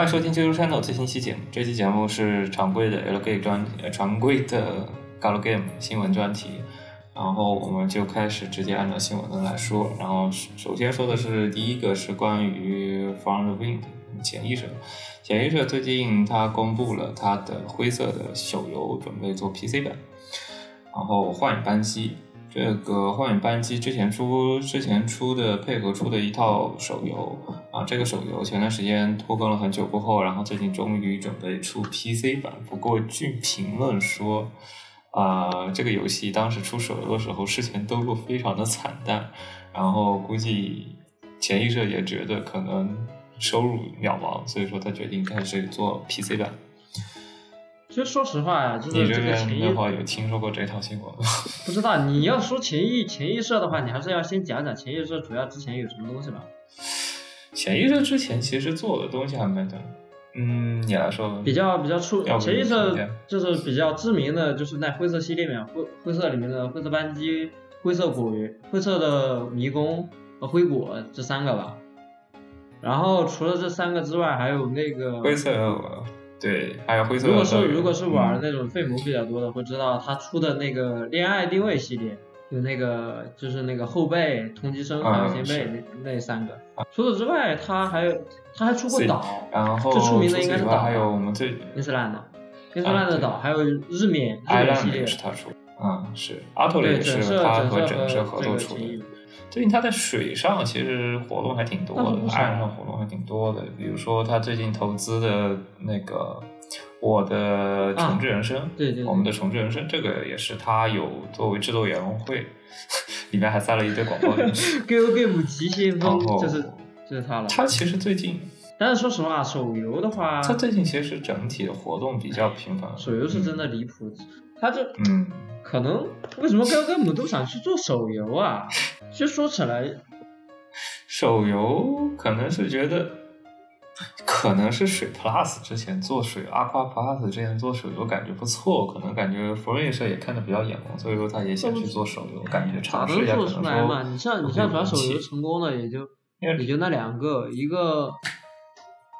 欢迎收听《技术 channel》最新期节目。这期节目是常规的 L G 专，呃，常规的 Galgame 新闻专题。然后我们就开始直接按照新闻的来说。然后首先说的是第一个是关于 From the Wind 潜意识。潜意识最近它公布了它的灰色的手游，准备做 PC 版。然后幻影扳机。这个幻影扳机之前出之前出的配合出的一套手游啊，这个手游前段时间拖更了很久过后，然后最近终于准备出 PC 版。不过据评论说，啊，这个游戏当时出手游的时候事前登录非常的惨淡，然后估计潜意识也觉得可能收入渺茫，所以说他决定开始做 PC 版。其实说实话呀，就是你这个潜意边的话有听说过这套新闻吗？不知道你要说潜意潜意识的话，你还是要先讲讲潜意识主要之前有什么东西吧。潜意识之前其实做的东西还蛮多，嗯，你来说吧。比较比较出潜意识就是比较知名的，就是在灰色系列里面，灰灰色里面的灰色扳机、灰色骨鱼、灰色的迷宫和灰果这三个吧。然后除了这三个之外，还有那个灰色，对，还有灰色如果是如果是玩嗯那种费姆比较多的，会知道他出的那个恋爱定位系列，有那个就是那个后背、同级生还有啊前辈那那三个。除此之外，他还有他还出过岛，然后最出名的应该是岛还有我们最伊斯兰的，伊斯兰的对岛，还有日冕日艾兰冕系列也，是他出的，嗯，是阿托对也是他和整社整社合作出的。最近他在水上其实活动还挺多的，岸上活动还挺多的。比如说他最近投资的那个我的重置人生，啊对对对我们的重置人生这个也是他有作为制作委员会，里面还塞了一堆广告进去。Go Game 极先锋就是就是他了。他其实最近，但是说实话，手游的话，他最近其实整体的活动比较频繁。手游是真的离谱，他这嗯，可能为什么 Go Game 都想去做手游啊？其实说起来，手游可能是觉得，可能是水 Plus 之前做水，Aqua Plus 之前做手游感觉不错，可能感觉福瑞社也看的比较眼红，所以说他也想去做手游，感觉咋尝试一下，能做可能出来嘛？你像你像主要手游成功的也就也就那两个，一个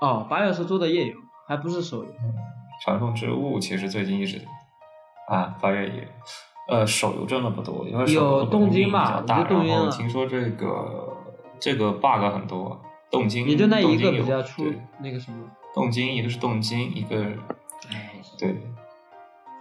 哦八月是做的页游，还不是手游。传送之物其实最近一直啊八月也。呃，手游真的不多，因为手动金比吧较大，然后听说这个这个 bug 很多，动金也就那一个比较出那个什么，动金，一个是动金，一个哎，对，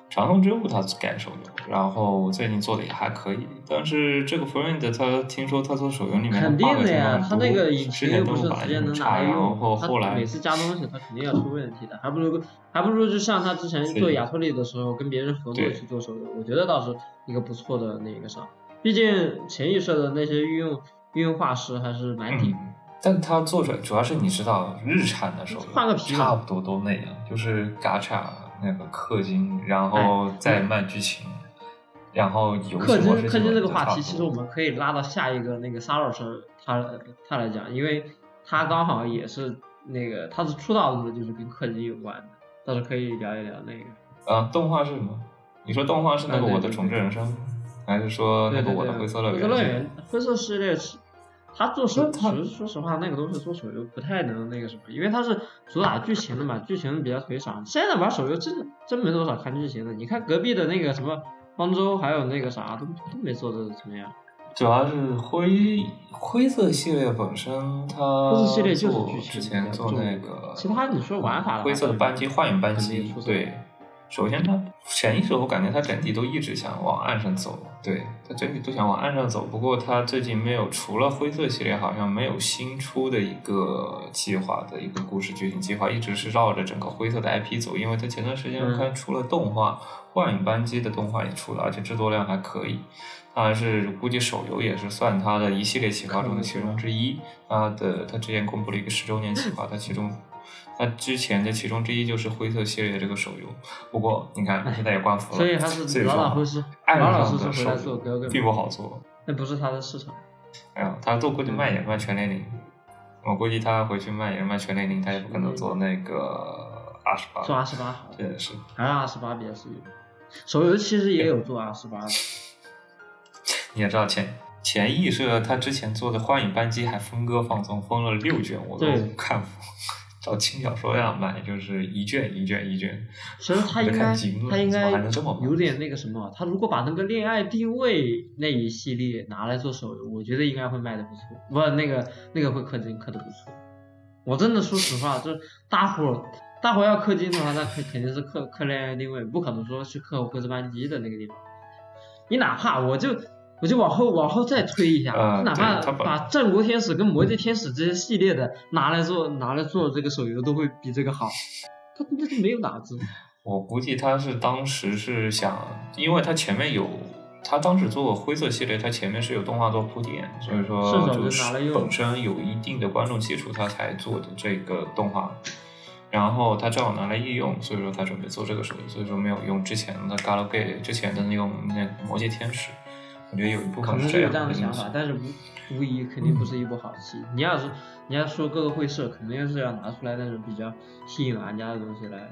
长通之物它改手游，然后最近做的也还可以，但是这个 Friend 他听说他做手游里面肯定的呀，他那个引之前擎又不是直接能拿就很差，然来用，他后后来每次加东西他肯定要出问题的，还不如还不如就像他之前做亚托利的时候跟别人合作去做手游，我觉得倒是一个不错的那个啥，毕竟潜意识的那些运用运用画师还是蛮顶。嗯，但它做出来主要是你知道日产的手游换个皮差不多都那样，就是嘎嚓那个氪金，然哎后再卖剧情。然后游戏氪金氪金这个话题，其实我们可以拉到下一个那个 Saros 他他来讲，因为他刚好也是那个他是出道的就是跟氪金有关的，倒是可以聊一聊那个。啊，动画是什么？你说动画是那个我的重置人生，还是说那个我的灰色乐园？灰色乐园，灰色系列是，他做手，他说说实话，那个东西做手游不太能那个什么，因为它是主打剧情的嘛，剧情比较腿长。现在玩手游真真没多少看剧情的，你看隔壁的那个什么方舟，还有那个啥，都都没做的怎么样。主要是灰灰色系列本身，它灰色系列就是剧情之前做那个，其他你说玩法灰色的扳机、幻影扳机肯定出，色对。首先，它潜意识我感觉他整体都一直想往岸上走，对，他整体都想往岸上走。不过他最近没有，除了灰色系列，好像没有新出的一个计划的一个故事剧情计划，一直是绕着整个灰色的 IP 走。因为他前段时间嗯看出了动画，幻影扳机的动画也出了，而且制作量还可以。它还是估计手游也是算他的一系列企划中的其中之一。他的他之前公布了一个十周年企划，他其中它之前的其中之一就是灰色系列这个手游。不过你看现在也关服了，所以还是老老实实，岸老老实实回来做哥哥，并不好做。那不是他的市场。哎呀，他做估计卖也卖全年龄，我估计他回去卖也是卖全年龄，他也不可能做那个二十八。做二十八好，这也是。还是二十八比较实用。手游其实也有做二十八的，你也知道前前翼社他之前做的幻影扳机还分割放松，分了六卷，我都对看服。照轻小说样买，就是一卷一卷一卷。其实他应该看他应该还能这么有点那个什么，他如果把那个恋爱定位那一系列拿来做手游，我觉得应该会卖的不错，不那个那个会氪金氪的不错。我真的说实话，就是大伙儿大伙儿要氪金的话，那肯肯定是氪氪恋爱定位，不可能说去氪灰色班机的那个地方。你哪怕我就我就往后往后再推一下，啊哪怕把战国天使跟魔界天使这些系列的拿来做拿来做这个手游，都会比这个好。他那就没有脑子。我估计他是当时是想，因为他前面有，他当时做灰色系列，他前面是有动画做铺垫，所以说就就是本身有一定的观众基础，他才做的这个动画。然后他正好拿来应用，所以说他准备做这个手游，所以说没有用之前的 Galgame 之前的那种那个魔界天使。我觉得有一部可能是有这样样的想法，但是无无疑肯定不是一部好戏。你要是你要说各个会社，肯定是要拿出来那种比较吸引玩家的东西来。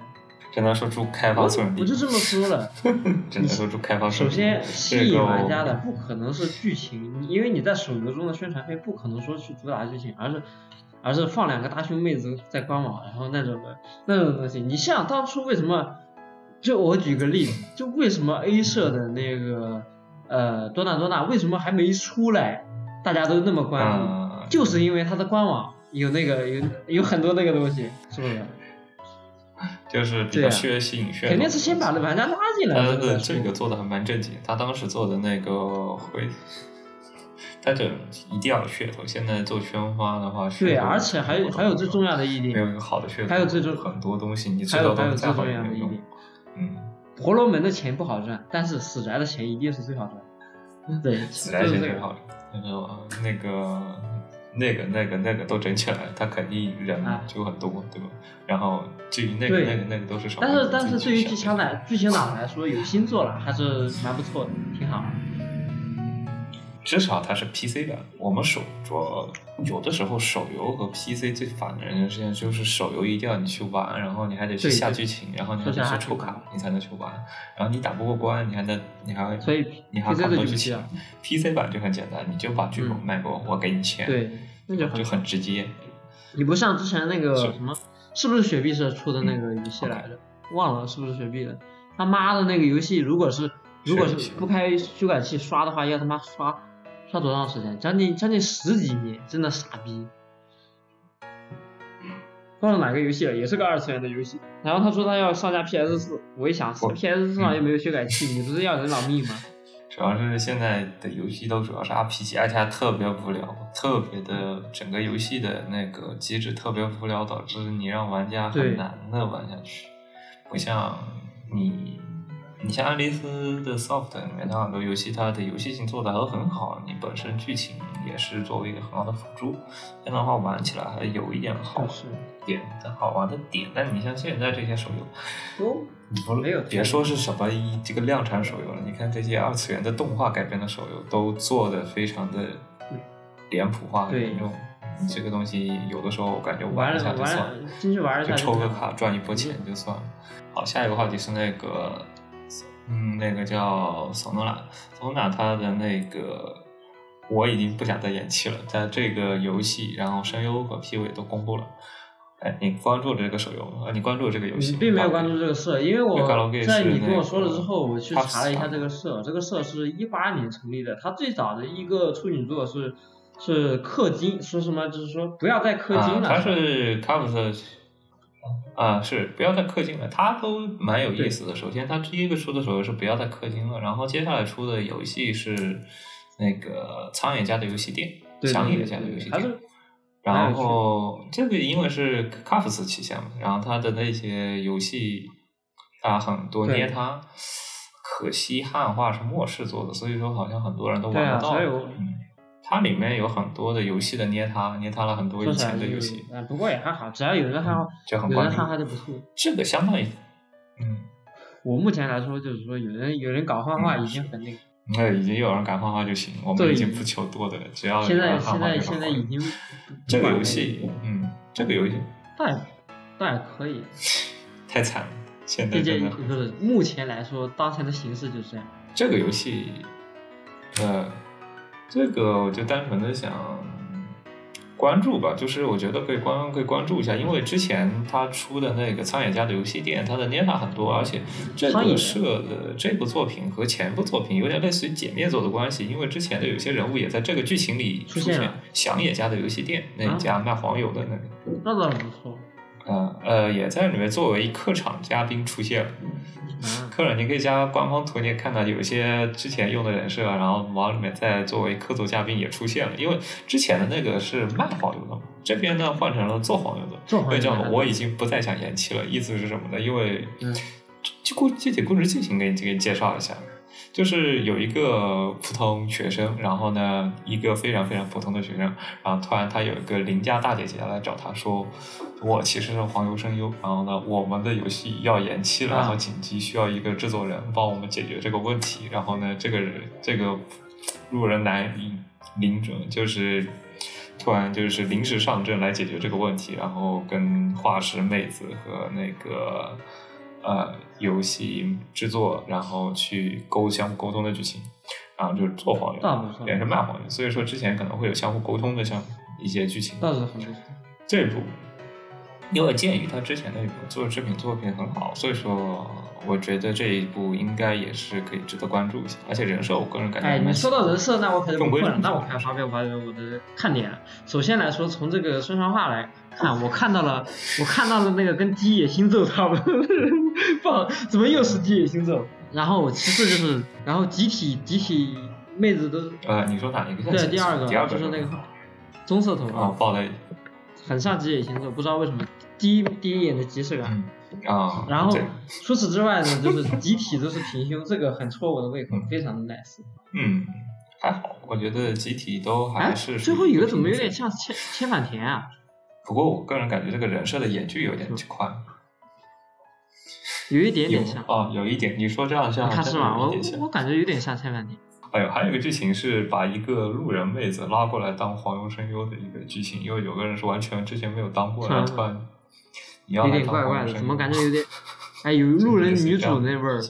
只能说出开发我顺利。我就这么说了，只能说祝开发。首先吸引玩家的不可能是剧情，因为你在手游中的宣传片不可能说去主打剧情，而是而是放两个大胸妹子在官网，然后那种的那种东西。你像当初为什么？就我举个例子，就为什么 A 社的那个呃多纳多纳为什么还没出来，大家都那么关注？嗯就是因为它的官网有那个有有很多那个东西，是不是？就是比较血吸引血，肯定是先把玩家拉进来，他的这个这个做的还蛮正经，他当时做的那个会，他这一定要有噱头。现在做宣发的话，对，而且还有还有最重要的一点没有，一个好的噱头，还有最重很多东西你知道都再好用嗯，婆罗门的钱不好赚，但是死宅的钱一定是最好赚。对，自然就是这个。钱最好赚，那个那个那个那个那个都整起来，他肯定人啊就很多，对吧？然后至于那个那个那个都是少数但是但是对于剧想的情来剧情党来说，有新作了还是蛮不错的，挺好。至少它是 PC 版。我们手主要有的时候手游和 PC 最烦的人的事情就是手游一定要你去玩，然后你还得去下剧情，然后你还得去抽卡，你才能去玩。然后你打不过关，你还得你还会所以你还要看多剧情。PC 版就很简单，你就把剧本嗯卖给我，我给你钱，对，那就很就很直接。你不像之前那个什么，是不是雪碧社出的那个游戏来着？忘了是不是雪碧的？他妈的那个游戏，如果是如果是是不开修改器刷的话，要他妈刷刷多长时间？将近将近十几年，真的傻逼。忘了哪个游戏了，也是个二次元的游戏。然后他说他要上架 PS 四，我一想我，PS 四上又没有修改器，你不是要人老命吗？主要是现在的游戏都主要是 RPG，而且还特别无聊，特别的整个游戏的那个机制特别无聊，导致你让玩家很难的玩下去。不像你，你像爱丽丝的 Soft 里面，它很多游戏它的游戏性做的都很好，你本身剧情也是作为一个很好的辅助，这样的话玩起来还有一点好玩是点的好玩的点。但你像现在这些手游，都你不没有别说是什么一这个量产手游了，你看这些二次元的动画改编的手游都做的非常的脸谱化、对严重。你这个东西有的时候我感觉玩一下就算了就抽个卡赚一波钱就算了。好，下一个话题是那个，嗯，那个叫索诺拉，索诺拉他的那个。我已经不想再演戏了，在这个游戏，然后声优和 PV 都公布了。哎，你关注这个手游吗？呃，你关注这个游戏？你并没有关注这个社，因为我在你跟我说了之后，我去查了一下这个社，这个社是一八年成立的，它最早的一个处女作是是氪金，说什么就是说不要再氪金啊，了，它是 o v e 啊，是不要再氪金了，它都蛮有意思的。首先，它第一个出的时候是不要再氪金了，然后接下来出的游戏是那个苍野家的游戏店，对响野家的游戏店。然后这个因为是 a f s 旗下嘛，然后他的那些游戏啊很多捏它，可惜汉化是末世做的，所以说好像很多人都玩不到。它里面有很多的游戏的捏它，捏它了很多以前的游戏。啊，不过也还好，只要有人汉化，就很有人哈哈就不错。这个相当于，嗯，我目前来说就是说，有人有人搞汉化嗯已经很那个，那已经有人敢画画就行，我们已经不求多的了，只要有现在现在现在已经这个游戏，嗯，这个游戏倒也倒也可以，太惨了，现在毕竟真的不是目前来说，当前的形势就是这样。这个游戏，呃，这个我就单纯的想，关注吧，就是我觉得可以关可以关注一下，因为之前他出的那个苍野家的游戏店，他的 Neta 很多，而且这个社的这部作品和前部作品有点类似于姐妹作的关系，因为之前的有些人物也在这个剧情里出现出现了，响野家的游戏店那一家卖黄油的那个。那倒不错。嗯呃，也在里面作为客场嘉宾出现了。嗯，客人，你可以加官方图，你也看到有一些之前用的人设，然后往里面再作为客座嘉宾也出现了。因为之前的那个是卖黄油的嘛，这边呢换成了做黄油的。做黄油的我已经不再想延期了。意思是什么呢？因为嗯就故具体故事剧情给你给你介绍一下。就是有一个普通学生，然后呢，一个非常非常普通的学生，然后突然他有一个邻家大姐姐来找他说，我其实是黄油声优，然后呢，我们的游戏要延期了，啊然后紧急需要一个制作人帮我们解决这个问题，然后呢，这个人这个路人男领领者就是突然就是临时上阵来解决这个问题，然后跟画师妹子和那个呃游戏制作，然后去沟相互沟通的剧情，然后就是做黄油，那不错也是卖黄油，所以说之前可能会有相互沟通的像一些剧情。倒是很不错。这部，因为鉴于他之前的做制品作品很好，所以说我觉得这一部应该也是可以值得关注一下。而且人设，我个人感觉哎，你说到人设，那我可就不困了，那我开始发表发表我的看点。首先来说，从这个宣传画来看，我看到了，我看到了那个跟基野星咒差不多 不好，怎么又是基野星座？然后其次就是，然后集体集体妹子都呃，你说哪一个？对，第二个第二个就是那个棕色头啊，发，报的很像基野星座，不知道为什么第一第一眼的即视感。嗯啊，然后除此之外呢，就是集体都是平胸，这个很戳我的胃口，非常的 nice。嗯，还好，我觉得集体都还哎，是最后一个怎么有点像？千千反田啊？不过我个人感觉这个人设的演剧有点宽，有一点点像。哦，有一点，你说这样像他是吗？我我感觉有点像千反田。哎呦，还有一个剧情是把一个路人妹子拉过来当黄油声优的一个剧情，因为有个人是完全之前没有当过，然后突然你要有来当点怪怪的，黄油声优怎么感觉有点？哎，有路人女主那味儿，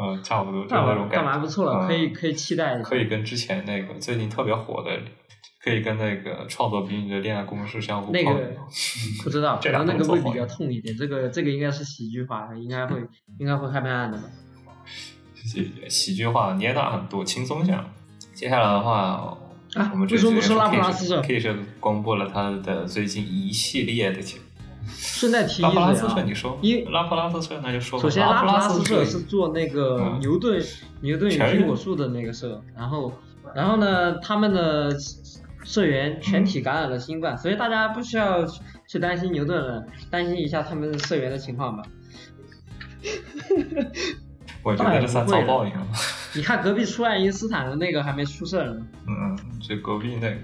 嗯，差不多就那那种感觉，干嘛不错了？可以嗯可以期待一下。可以跟之前那个最近特别火的，可以跟那个创作比你的恋爱公式相互那个 不知道，这可能俩都做好那个会比较痛一点。这个这个应该是喜剧化，应该会 应该会开拍案的吧？喜喜剧化，捏大很多，轻松向。接下来的话，啊我们为什么不说拉普拉 K 斯社 K 社公布了他的最近一系列的节目。顺带提一拉普拉嘴啊斯社，，你说因拉普拉斯社那就说吧。首先拉普拉斯社社是做那个嗯牛顿牛顿与苹果树的那个社，然后然后呢，他们的社员全体感染了新冠，所以大家不需要去去担心牛顿了，担心一下他们社员的情况吧。我觉得这算遭报应了。你看隔壁出爱因斯坦的那个还没出事儿呢，嗯，这隔壁那个。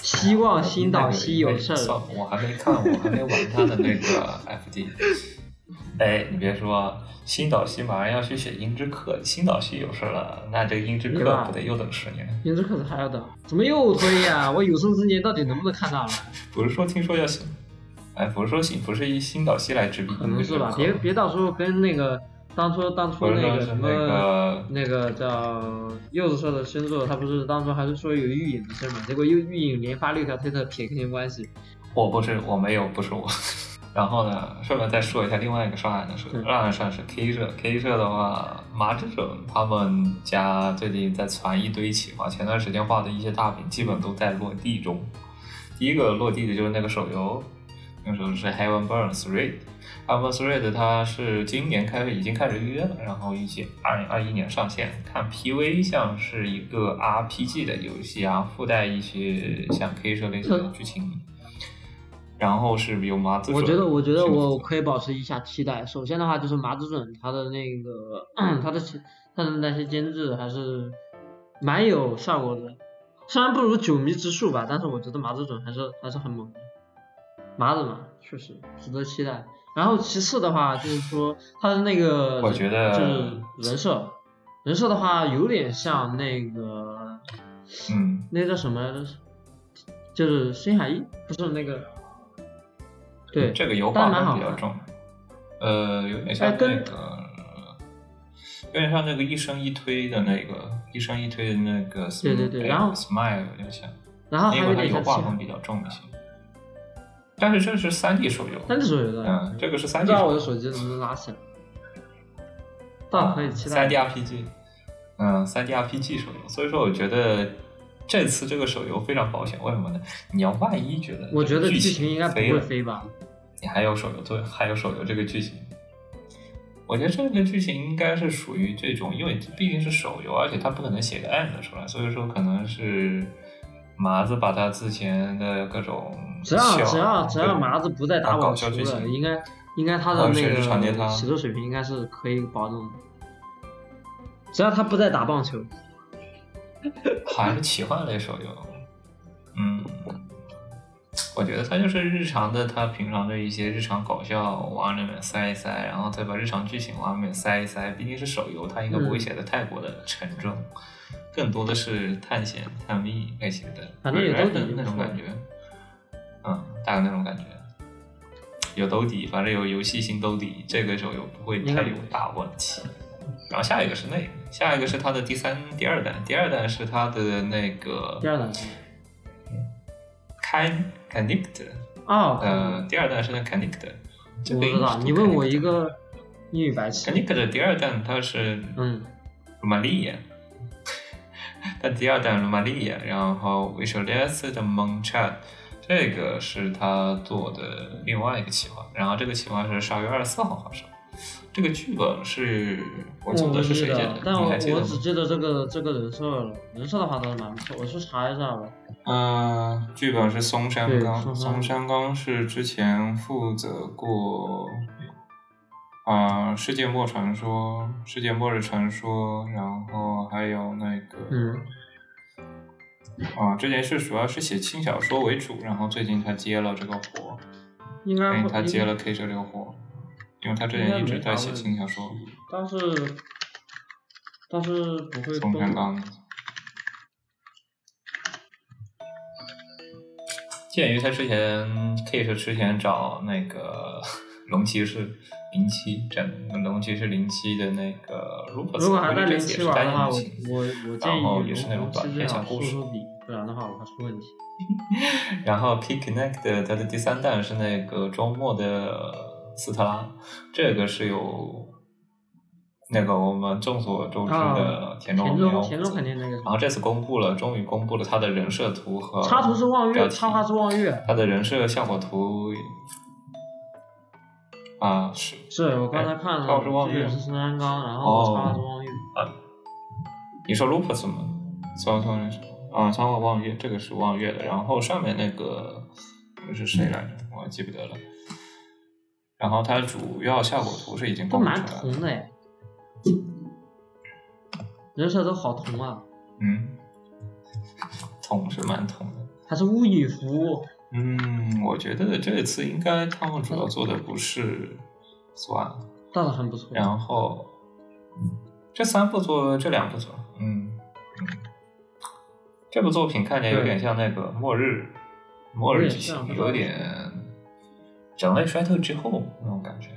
希望新岛西有事儿。我还没看，我还没玩他的那个 FD。哎，你别说，新岛西马上要去写英之课，新岛西有事了，那这个英之课对吧不得又等十年？英之课是还要等，怎么又推呀、我有生之年到底能不能看到了？不是说听说要写，哎，不是说写，不是以新岛西来执笔可能是吧，别别到时候跟那个当初当初那个什么那个那个叫柚子社的星座，他不是当初还是说有预影的事嘛，结果又预影连发六条推特撇清关系。我不是，我没有，不是我。然后呢，顺便再说一下另外一个上海的社，嗯上海社是 K 社，K 社的话，麻之准他们家最近在传一堆企划，前段时间画的一些大饼基本都在落地中。第一个落地的就是那个手游，那个时候是 Heaven Burn Three。Heaven Three 它是今年开始已经开始预约了，然后预计二零二一年上线。看 PV 像是一个 RPG 的游戏啊，附带一些像 K 社类似的剧情。然后是有麻子准，我觉得，我觉得我可以保持一下期待。首先的话就是麻子准他的那个 他的他的那些监制还是蛮有效果的，虽然不如九迷之术吧，但是我觉得麻子准还是还是很猛的。麻子嘛，确实值得期待。然后其次的话就是说他的那个，我觉得就是人设，人设的话有点像那个嗯，那叫什么来着？就是深海一，不是那个。对，这个油画但蛮好看感比较重，呃，有点像那个，有点像那个一生一推的那个一生一推的那个对对对然后 Smile 有点像，然后它油画风比较重一些。但是这是三 D 手游，三 D 手游的，嗯，这个是三不 D 知道我手游的手机能不能拉起来，倒可以期待三 D RPG，嗯，三 D RPG 手游，所以说我觉得这次这个手游非常保险，为什么呢？你要万一觉得我觉得剧剧情应该不会飞吧？你还有手游对，还有手游这个剧情，我觉得这个剧情应该是属于这种，因为毕竟是手游，而且他不可能写个 end 出来，所以说可能是麻子把他之前的各种只要只要只要麻子不再打搞网球了，笑剧情应该应该他的那个写作水平应该是可以保证的。只要他不再打棒球，还是奇幻类手游，嗯，我觉得它就是日常的，他平常的一些日常搞笑往里面塞一塞，然后再把日常剧情往里面塞一塞。毕竟是手游，它应该不会嗯写的太过的沉重，更多的是探险探秘类型的，反正有兜底的就不错那种感觉，嗯，大概那种感觉。有兜底，反正有游戏性兜底，这个手游不会太有大问题。然后下一个是那个，下一个是它的第三、第二弹，第二弹是它的那个第二弹开 Connect，哦，呃，第二弹是那 Connect，这我知道。个应该是你问我一个英语白痴，Connect 的第二弹它是嗯，罗马利亚，它第二弹罗马利亚，然后 Visualize 的 Monchat，这个是他做的另外一个企划，然后这个企划是十二月二十四号发售。这个剧本是我记得是谁写的，但我？我只记得这个这个人设了，人设的话倒是蛮不错，我去查一下吧。嗯，剧本是松山刚，松山刚是之前负责过啊、世界末传说》《世界末日传说》，然后还有那个嗯，啊，之前是主要是写轻小说为主，然后最近他接了这个活，应该会因为他接了 K 社这个活，因为他之前一直在写轻小说，但是但是不会松山动。刚。鉴于他之前 K 社之前找那个龙骑士零七整龙骑士零七的那个 Rupert，如果还在零这次也是单七玩的话，我我我建议然后也是那种龙短篇七最好小故事不然的话我怕出问题。然后 P Connect 它的第三弹是那个周末的斯特拉，这个是有那个我们众所周知的啊田中田中田中肯定那个然后这次公布了，终于公布了他的人设图和插图是望月，插画是望月。他的人设效果图啊是是我刚才看了，哎哦是望月这个是深山刚，然后插画是望月。啊你说 Lupus 吗？双双人手啊，双望望月，这个是望月的。然后上面那个那个是谁来着？我记不得了。然后它主要效果图是已经都蛮。同的哎，人设都好同啊，嗯，同是蛮同的。它是巫女服，嗯，我觉得这次应该他们主要做的不是算了，倒是很不错。然后这三部作，这两部作，嗯嗯，这部作品看起来有点像那个末日，末日剧情，有点人类衰退之后那种感觉，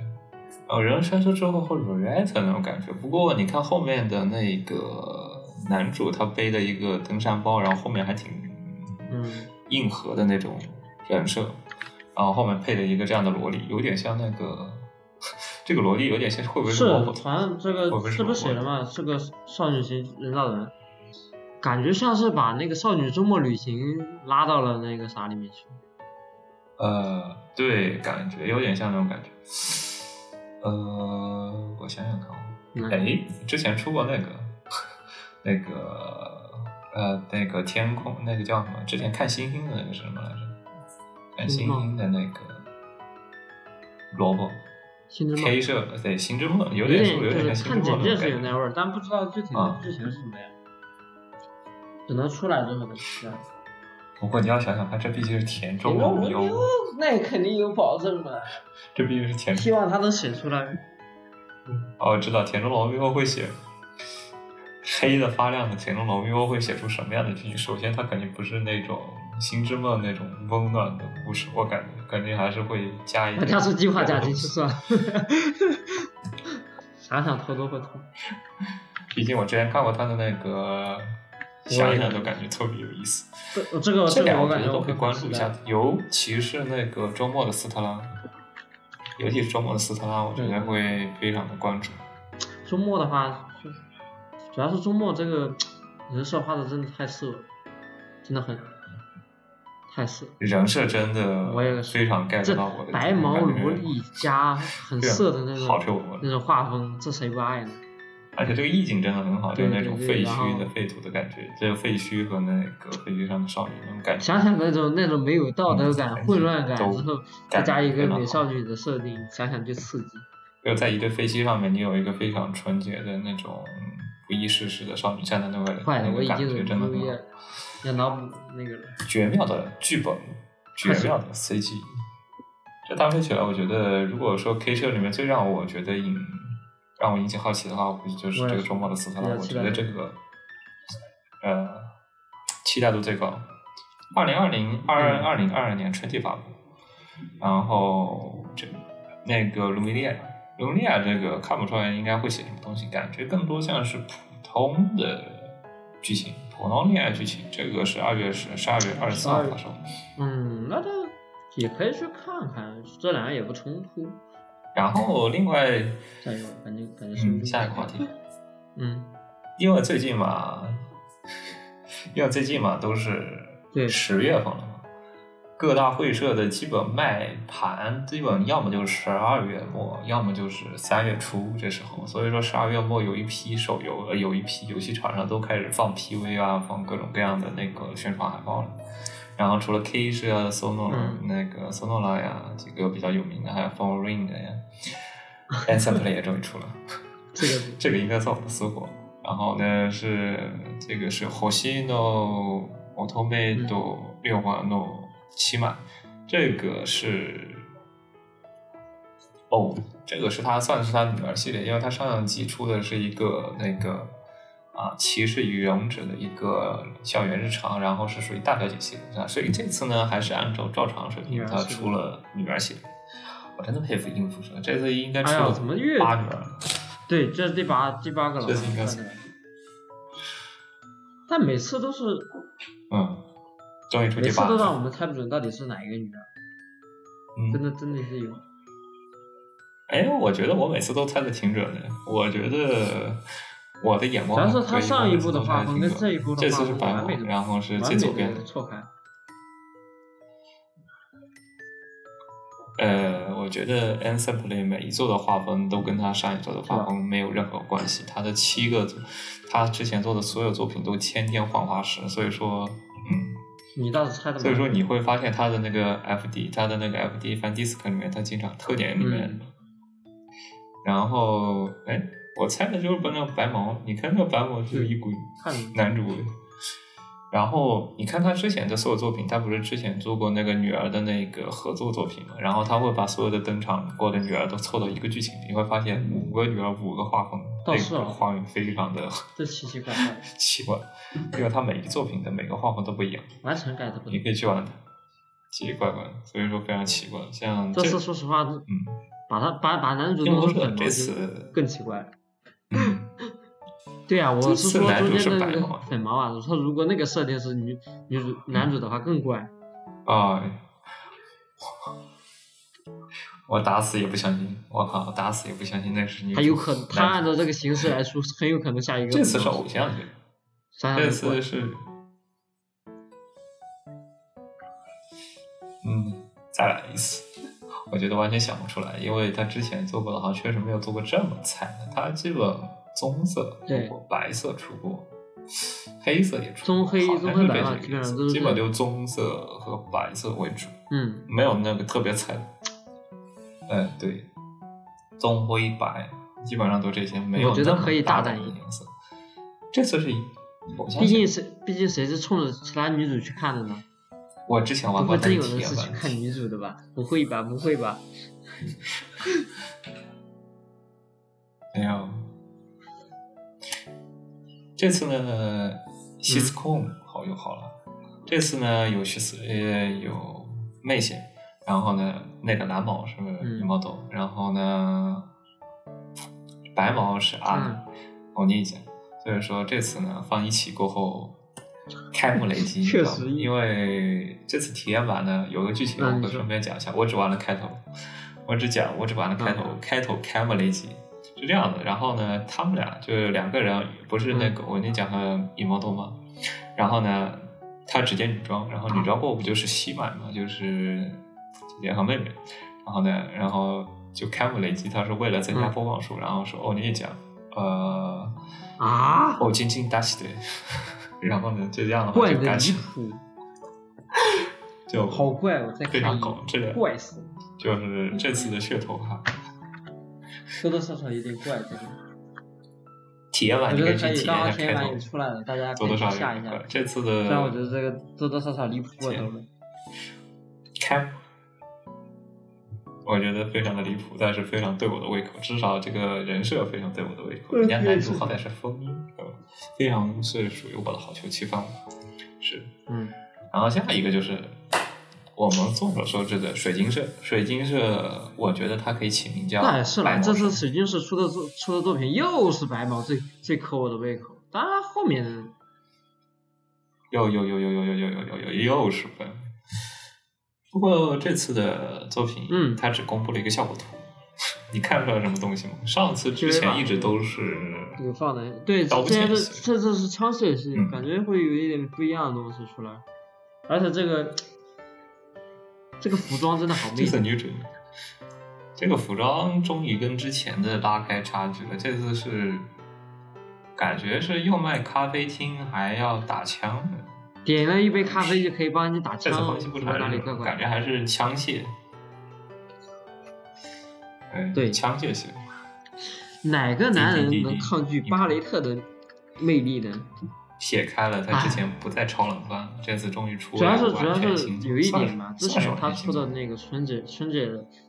哦，人类衰退之后或者 ret 那种感觉。不过你看后面的那个男主，他背的一个登山包，然后后面还挺嗯，硬核的那种人设，然后后面配了一个这样的萝莉，有点像那个这个萝莉有点像会不会是萝卜，反正这个这不写了嘛？是个少女型人造人，感觉像是把那个少女周末旅行拉到了那个啥里面去。呃，对，感觉有点像那种感觉。呃，我想想看哎，之前出过那个那个呃那个天空那个叫什么？之前看星星的那个是什么来着？看星星的那个萝卜星之梦 K 社对星之梦，有有点有点像星看简介之梦感觉？是有那味儿，但不知道具体的啊剧情是什么呀，只能出来之后再期待。不过你要想想看，这毕竟是田中龙优，那肯定有保证嘛，这毕竟是田中希望他能写出来。哦，我知道田中龙优会写黑的发亮的田中龙优会写出什么样的剧情。首先，他肯定不是那种《星之梦》那种温暖的故事，我感觉肯定还是会加一点。那加速计划加进去算了。想想头都会痛。毕竟我之前看过他的那个想想都感觉特别有意思。这这个这两个我感觉都会关注一下，尤其是那个周末的斯特拉，尤其是周末的斯特拉，我觉得会非常的关注。周末的话，主要是周末这个人设画的真的太色了，真的很太色。人设真的我也非常 get 到我的白毛萝莉加很色的那种那种画风，这谁不爱呢？而且这个意境真的很好，就是那种废墟的废土的感觉，这个废墟和那个废墟上的少女那种感觉。想想那种那种没有道德感、嗯混乱感都之后，再加一个美少女的设定，想想就刺激。就在一堆飞机上面，你有一个非常纯洁的那种不谙世事的少女站在那个那个感我已经觉真的要要脑补那个了。绝妙的剧本，绝妙的 CG。这搭配起来，我觉得如果说 K 车里面最让我觉得引让我引起好奇的话，我估计就是这个周末的斯特拉。我觉得这个呃期待度最高。二零二零二二零二二年春季发布，然后这那个卢米利亚，卢米利亚这个看不出来应该会写什么东西，感觉更多像是普通的剧情，普通恋爱剧情。这个是二月十十二月二十四号发售。嗯，那这也可以去看看，这两个也不冲突。然后另外，下一个感觉感觉深嗯，下一个话题，嗯，因为最近嘛，因为最近嘛都是对。十月份了嘛，各大会社的基本卖盘基本要么就是十二月末，要么就是三月初这时候，所以说十二月末有一批手游，呃，有一批游戏厂商都开始放 PV 啊，放各种各样的那个宣传海报了。然后除了 K 社啊、Sono、嗯那个 Sonola 呀几个比较有名的，还有 f o r Ring 的呀 a n s e m p l 也终于出了。这个这个应该算我的私货。然后呢是这个是星の乙女と六花の七枚，这个是哦，这个是他算是他女儿系列，因为他上一季出的是一个那个 啊骑士与勇者的一个校园日常，然后是属于大小姐系列啊，所以这次呢还是按照照常水平，他出了女儿系列。我真的佩服应付生，这次应该出了怎么越八女儿了。对，这是第八第八个了，这次应该是但每次都是嗯，终于出第八了。次都让我们猜不准到底是哪一个女儿，真嗯，的真的是有。哎，我觉得我每次都猜的挺准的。我觉得我的眼主要光还可以，是他上一部的这一部白毛，风完美的然后是完最左边的。错开。呃，我觉得 N s e m p l y 每一座的画风都跟他上一座的画风没有任何关系。他的七个作，他之前做的所有作品都千天黄花石，所以说，嗯，你倒是猜的所以说你会发现他的那个 FD，他的那个 FD Fan Disc 里面，他经常特点里面，嗯然后哎，我猜的就是那个白毛，你看那个白毛就一股看男主味。然后你看他之前的所有作品，他不是之前做过那个女儿的那个合作作品嘛？然后他会把所有的登场过的女儿都凑到一个剧情里，你会发现五个女儿五个画风，倒是啊画面非常的 这奇奇怪怪，奇怪，因为他每一个作品的每个画风都不一样。完全 get 不你。可以去玩它，奇奇怪怪的，所以说非常奇怪。像这这次说实话，嗯，把他把把男主弄成粉毛就次更奇怪对啊，我是说中间的那个白粉毛啊，我说如果那个设定是女女主男主的话更怪。啊，我打死也不相信，我靠，我打死也不相信那是女主。他有可能，他按照这个形式来说，很有可能下一个这次是偶像剧，这次是，嗯，再来一次。我觉得完全想不出来，因为他之前做过的好像确实没有做过这么惨的。他基本棕色出过，白色出过，黑色也出过，棕黑棕黑白基本上都是基本就棕色和白色为主，嗯，没有那个特别惨。嗯，对，棕灰白基本上都这些，没有我觉得可以大大胆一点色。这次是毕竟谁毕竟谁是冲着其他女主去看的呢？我之前玩过不会真有体人是去看女主的吧？不会吧？不会吧？没有。这次呢，西斯控好又好了。这次呢，有西斯呃有妹线，然后呢那个蓝毛是嗯羽毛豆，然后呢白毛是阿嗯欧尼酱。所以说这次呢放一起过后，开幕雷击，确实因为这次体验版呢有个剧情，我会顺便讲一下。我只玩了开头，我只讲，我只玩了开头，嗯开头开幕雷击是这样的。然后呢，他们俩就是两个人，不是那个、我那讲的羽毛多吗？然后呢，他直接女装，然后女装过不就是西满嘛，就是姐姐和妹妹。然后呢，然后就开幕雷击，他是为了增加嗯播放数，然后说哦你也讲，呃。啊，哦，晶晶大喜对，然后呢，就这样的话就干起，谱，就好怪！我再非常这个，怪死了，就是这次的噱头哈。多多少少有点怪这个。体验我版你可以去觉得可以，体验一下开刚刚体验版也头，出来了，大家可多多以下一下。这次的虽然我觉得这个多多少少离谱过头了。开，我觉得非常的离谱，但是非常对我的胃口，至少这个人设非常对我的胃口。嗯人家男主好歹是风衣，对吧？非常是属于我的好球气氛，是。嗯，然后下一个就是我们众所周知的水晶社，水晶社，我觉得它可以起名叫那也是啦，这次水晶社出的作出的作品又是白毛，最最合我的胃口。当然后面又又又又又又又又又又又是分。不过这次的作品，嗯它只公布了一个效果图，你看出来什么东西吗？上次之前一直都是有放的，对，刀这这这次是枪械系，嗯感觉会有一点不一样的东西出来，而且这个这个服装真的好美这，次女主，这个服装终于跟之前的拉开差距了。这次是感觉是又卖咖啡厅还要打枪的，点了一杯咖啡就可以帮你打枪，这次东西不怎么哪里怪怪？感觉还是枪械，哎对枪械型。哪个男人能抗拒巴雷特的魅力呢？撇开了他之前不再炒冷饭，这次终于出主要是主要是有一点嘛，之前他出的那个春节春节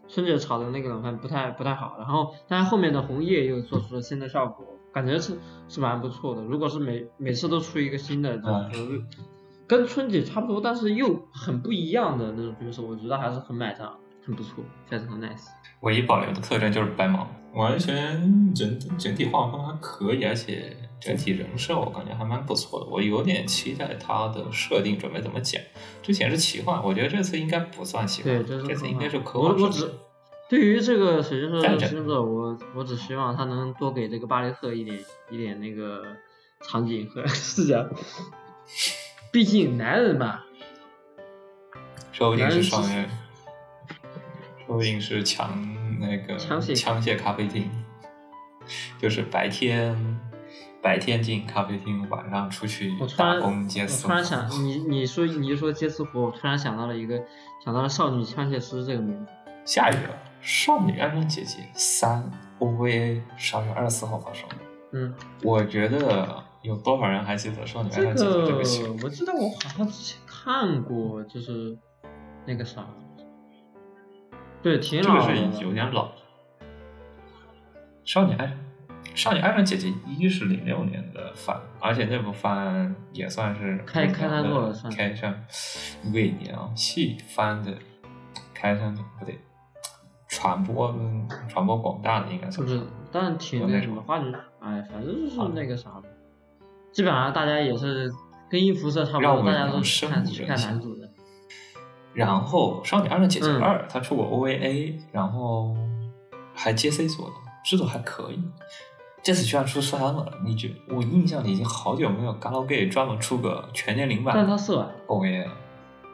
春节炒的那个冷饭不太不太好，然后但是后面的红叶又做出了新的效果，感觉是是蛮不错的。如果是每每次都出一个新的，嗯就是跟春节差不多，但是又很不一样的那种角色，我觉得还是很买账，很不错，非常的 nice。唯一保留的特征就是白毛，完全整整体画风还可以，而且整体人设我感觉还蛮不错的。我有点期待他的设定准备怎么讲。之前是奇幻，我觉得这次应该不算奇幻，对，这这次应该是科我我只。对于这个水晶社战争的星座，我我只希望他能多给这个巴雷特一点一点那个场景和视角，毕竟男人嘛，说不定是是双人，说不定是强那个枪械枪械咖啡厅，就是白天白天进咖啡厅，晚上出去打工接私活突然想，你你说你一说接私活，我突然想到了一个想到了少女枪械师这个名字，下雨了《少女安装姐姐三》OVA 十二月二十四号发售。嗯，我觉得有多少人还记得《少女安这装姐姐》这个？我记得我好像之前看过，就是那个啥，对，挺这个老的是有点老。少女爱少女爱上姐姐一是零六年的番，而且那部番也算是开开山的作了开山伪娘戏番的开山不对，传播跟传播广大的应该算是不是？但挺那什么话剧，哎，反正就是啊那个啥的，基本上大家也是跟音辐射差不多，大家都看去看男主的。然后《少女爱上姐姐嗯二》它出过 OVA，然后还 JC 做的，制作还可以。这次居然出三了，你觉我印象里已经好久没有 Galgame 专门出个全年龄版但他色啊，OVA 了。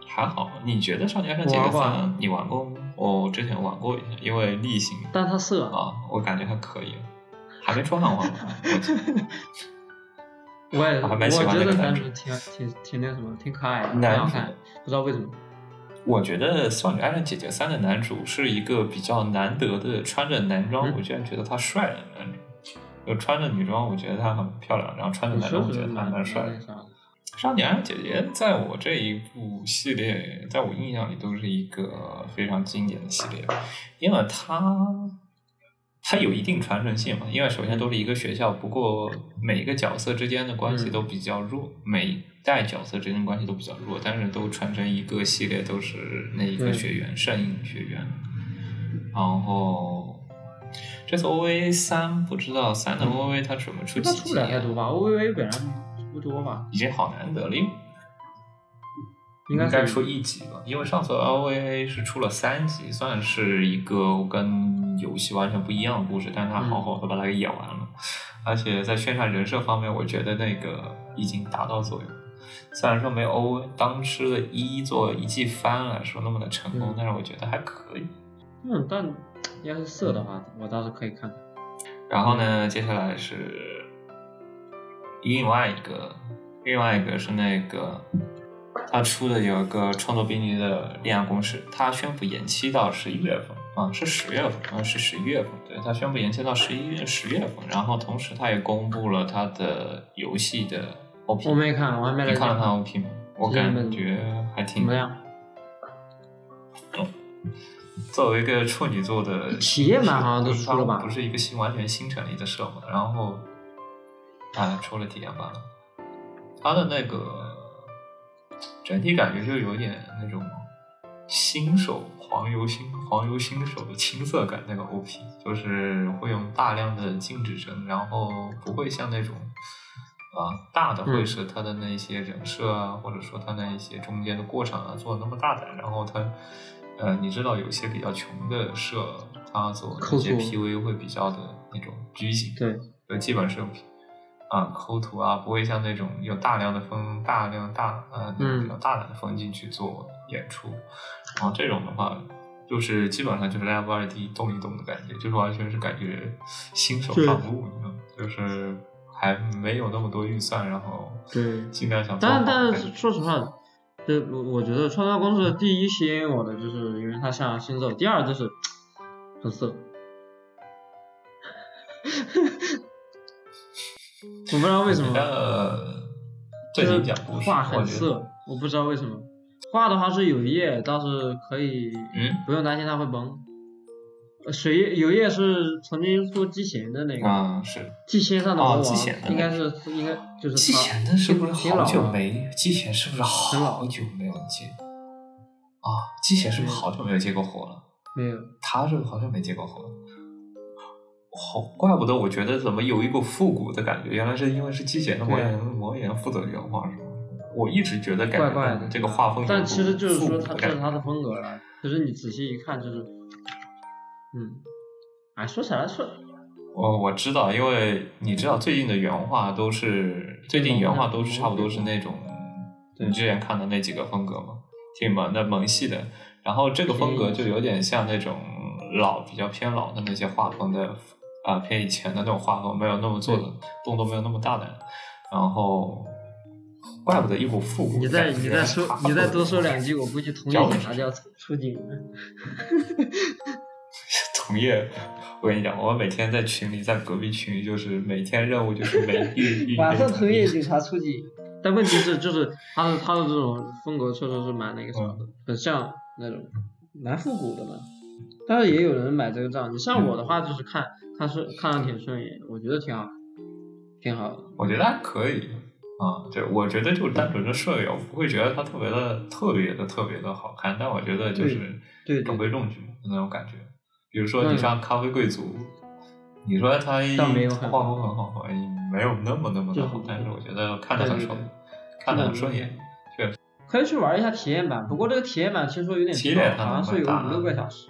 还好，你觉得《少女爱上姐姐三》啊你玩过吗？我之前玩过一下，因为例行但他色啊，啊，我感觉还可以，还没出汉化呢。我也我还蛮喜我觉得欢那个男主挺挺挺那什么，挺可爱的，挺男主好看，不知道为什么。我觉得《少女爱上姐姐三》的男主是一个比较难得的穿着男装，嗯我居然觉得他帅的男主。就穿着女装，我觉得他很漂亮，然后穿着男装，我觉得他蛮蛮帅少女爱上姐姐在我这一部系列，在我印象里都是一个非常经典的系列，因为它它有一定传承性嘛。因为首先都是一个学校，不过每一个角色之间的关系嗯都比较弱，每一代角色之间的关系都比较弱，但是都传承一个系列，都是那一个学院圣印学院。然后这次 OVA 三不知道三的 OVA 它准备出几集啊出不了太多吧？OVA 本来不多吧？已经好难得了，因为应该是该说一集吧，因为上次 OVA 是出了三集，算是一个跟游戏完全不一样的故事，但是他好好的把它给演完了，而且在宣传人设方面，我觉得那个已经达到作用。虽然说没有欧当时的一做一季番来说那么的成功，嗯但是我觉得还可以。嗯，但要是色的话，我倒是可以看看。然后呢，接下来是另外一个，另外一个是那个他出的有一个创作编辑的恋爱公式，他宣布延期到十一月份啊，是十月份啊，是十一月份，对他宣布延期到十一月十月份，然后同时他也公布了他的游戏的 OP，我没看，我还没来你看了他看，OP 吗？我感觉还挺怎么样？作为一个处女座的体验版好像都是出了吧不是一个新完全新成立的社嘛，然后啊出了体验版了，它的那个整体感觉就有点那种新手黄油新黄油新手的青涩感，那个 OP 就是会用大量的静止帧，然后不会像那种。啊，大的会是它的那些人设啊，或者说它那一些中间的过程啊，做的那么大胆，然后它，呃，你知道有些比较穷的社，它做那些 PV 会比较的那种拘谨，对，就基本是有啊抠图啊，不会像那种有大量的风、大量大呃比较大胆的风景去做演出，然后这种的话。就是基本上就是 Live 二 D 动一动的感觉，就是完全是感觉新手上路，你知道吗？就是还没有那么多预算，然后对尽量想但但是说实话，对我我觉得创造公司的第一吸引我的就是因为它像星座，第二就是 很色。我不知道为什么，呃，最就是近讲故事，画我觉得很色，我不知道为什么。画的话是有页，倒是可以，嗯不用担心它会崩。呃水页有页是曾经说机贤的那个，啊是机贤上的魔王，的应该是应该就是季他贤的是不是好久没？机贤是不是好久没有接？啊，机贤是不是好久没有接过活了？没有？他是好久没接过活了？好，怪不得我觉得怎么有一股复古的感觉，原来是因为是季贤的魔岩魔岩负责原画是吗？我一直觉得感觉怪怪的这个画风但其实就是说他这是他的风格了，可是你仔细一看就是，嗯，哎，说起来说，我我知道，因为你知道最近的原画都是最近原画都是差不多是那种对你之前看的那几个风格嘛，挺萌的萌系的。然后这个风格就有点像那种老比较偏老的那些画风的啊、偏以前的那种画风，没有那么做的动作没有那么大胆。然后怪不得一股复古你再。你再说你再多说两句，我估计同业警察就要出出警了。同业，我跟你讲，我每天在群里，在隔壁群里，就是每天任务就是每一一马上同业警察出警。但问题是，就是他的他的这种风格确实是蛮那个啥的，很像那种蛮复古的嘛。但是也有人买这个账，你像我的话，就是看看顺看上挺顺眼，我觉得挺好，挺好的。我觉得还可以啊，对，我觉得就单纯的顺眼，我不会觉得它特别的、特别的、特别的好看，但我觉得就是中规中矩的那种感觉。比如说，你嗯像咖啡贵族，你说它倒没有很画风很好，没有那么那么的好，但是我觉得看着很爽看着很顺眼，确实。可以去玩一下体验版，不过这个体验版听说有点长，好像是有五六个小时。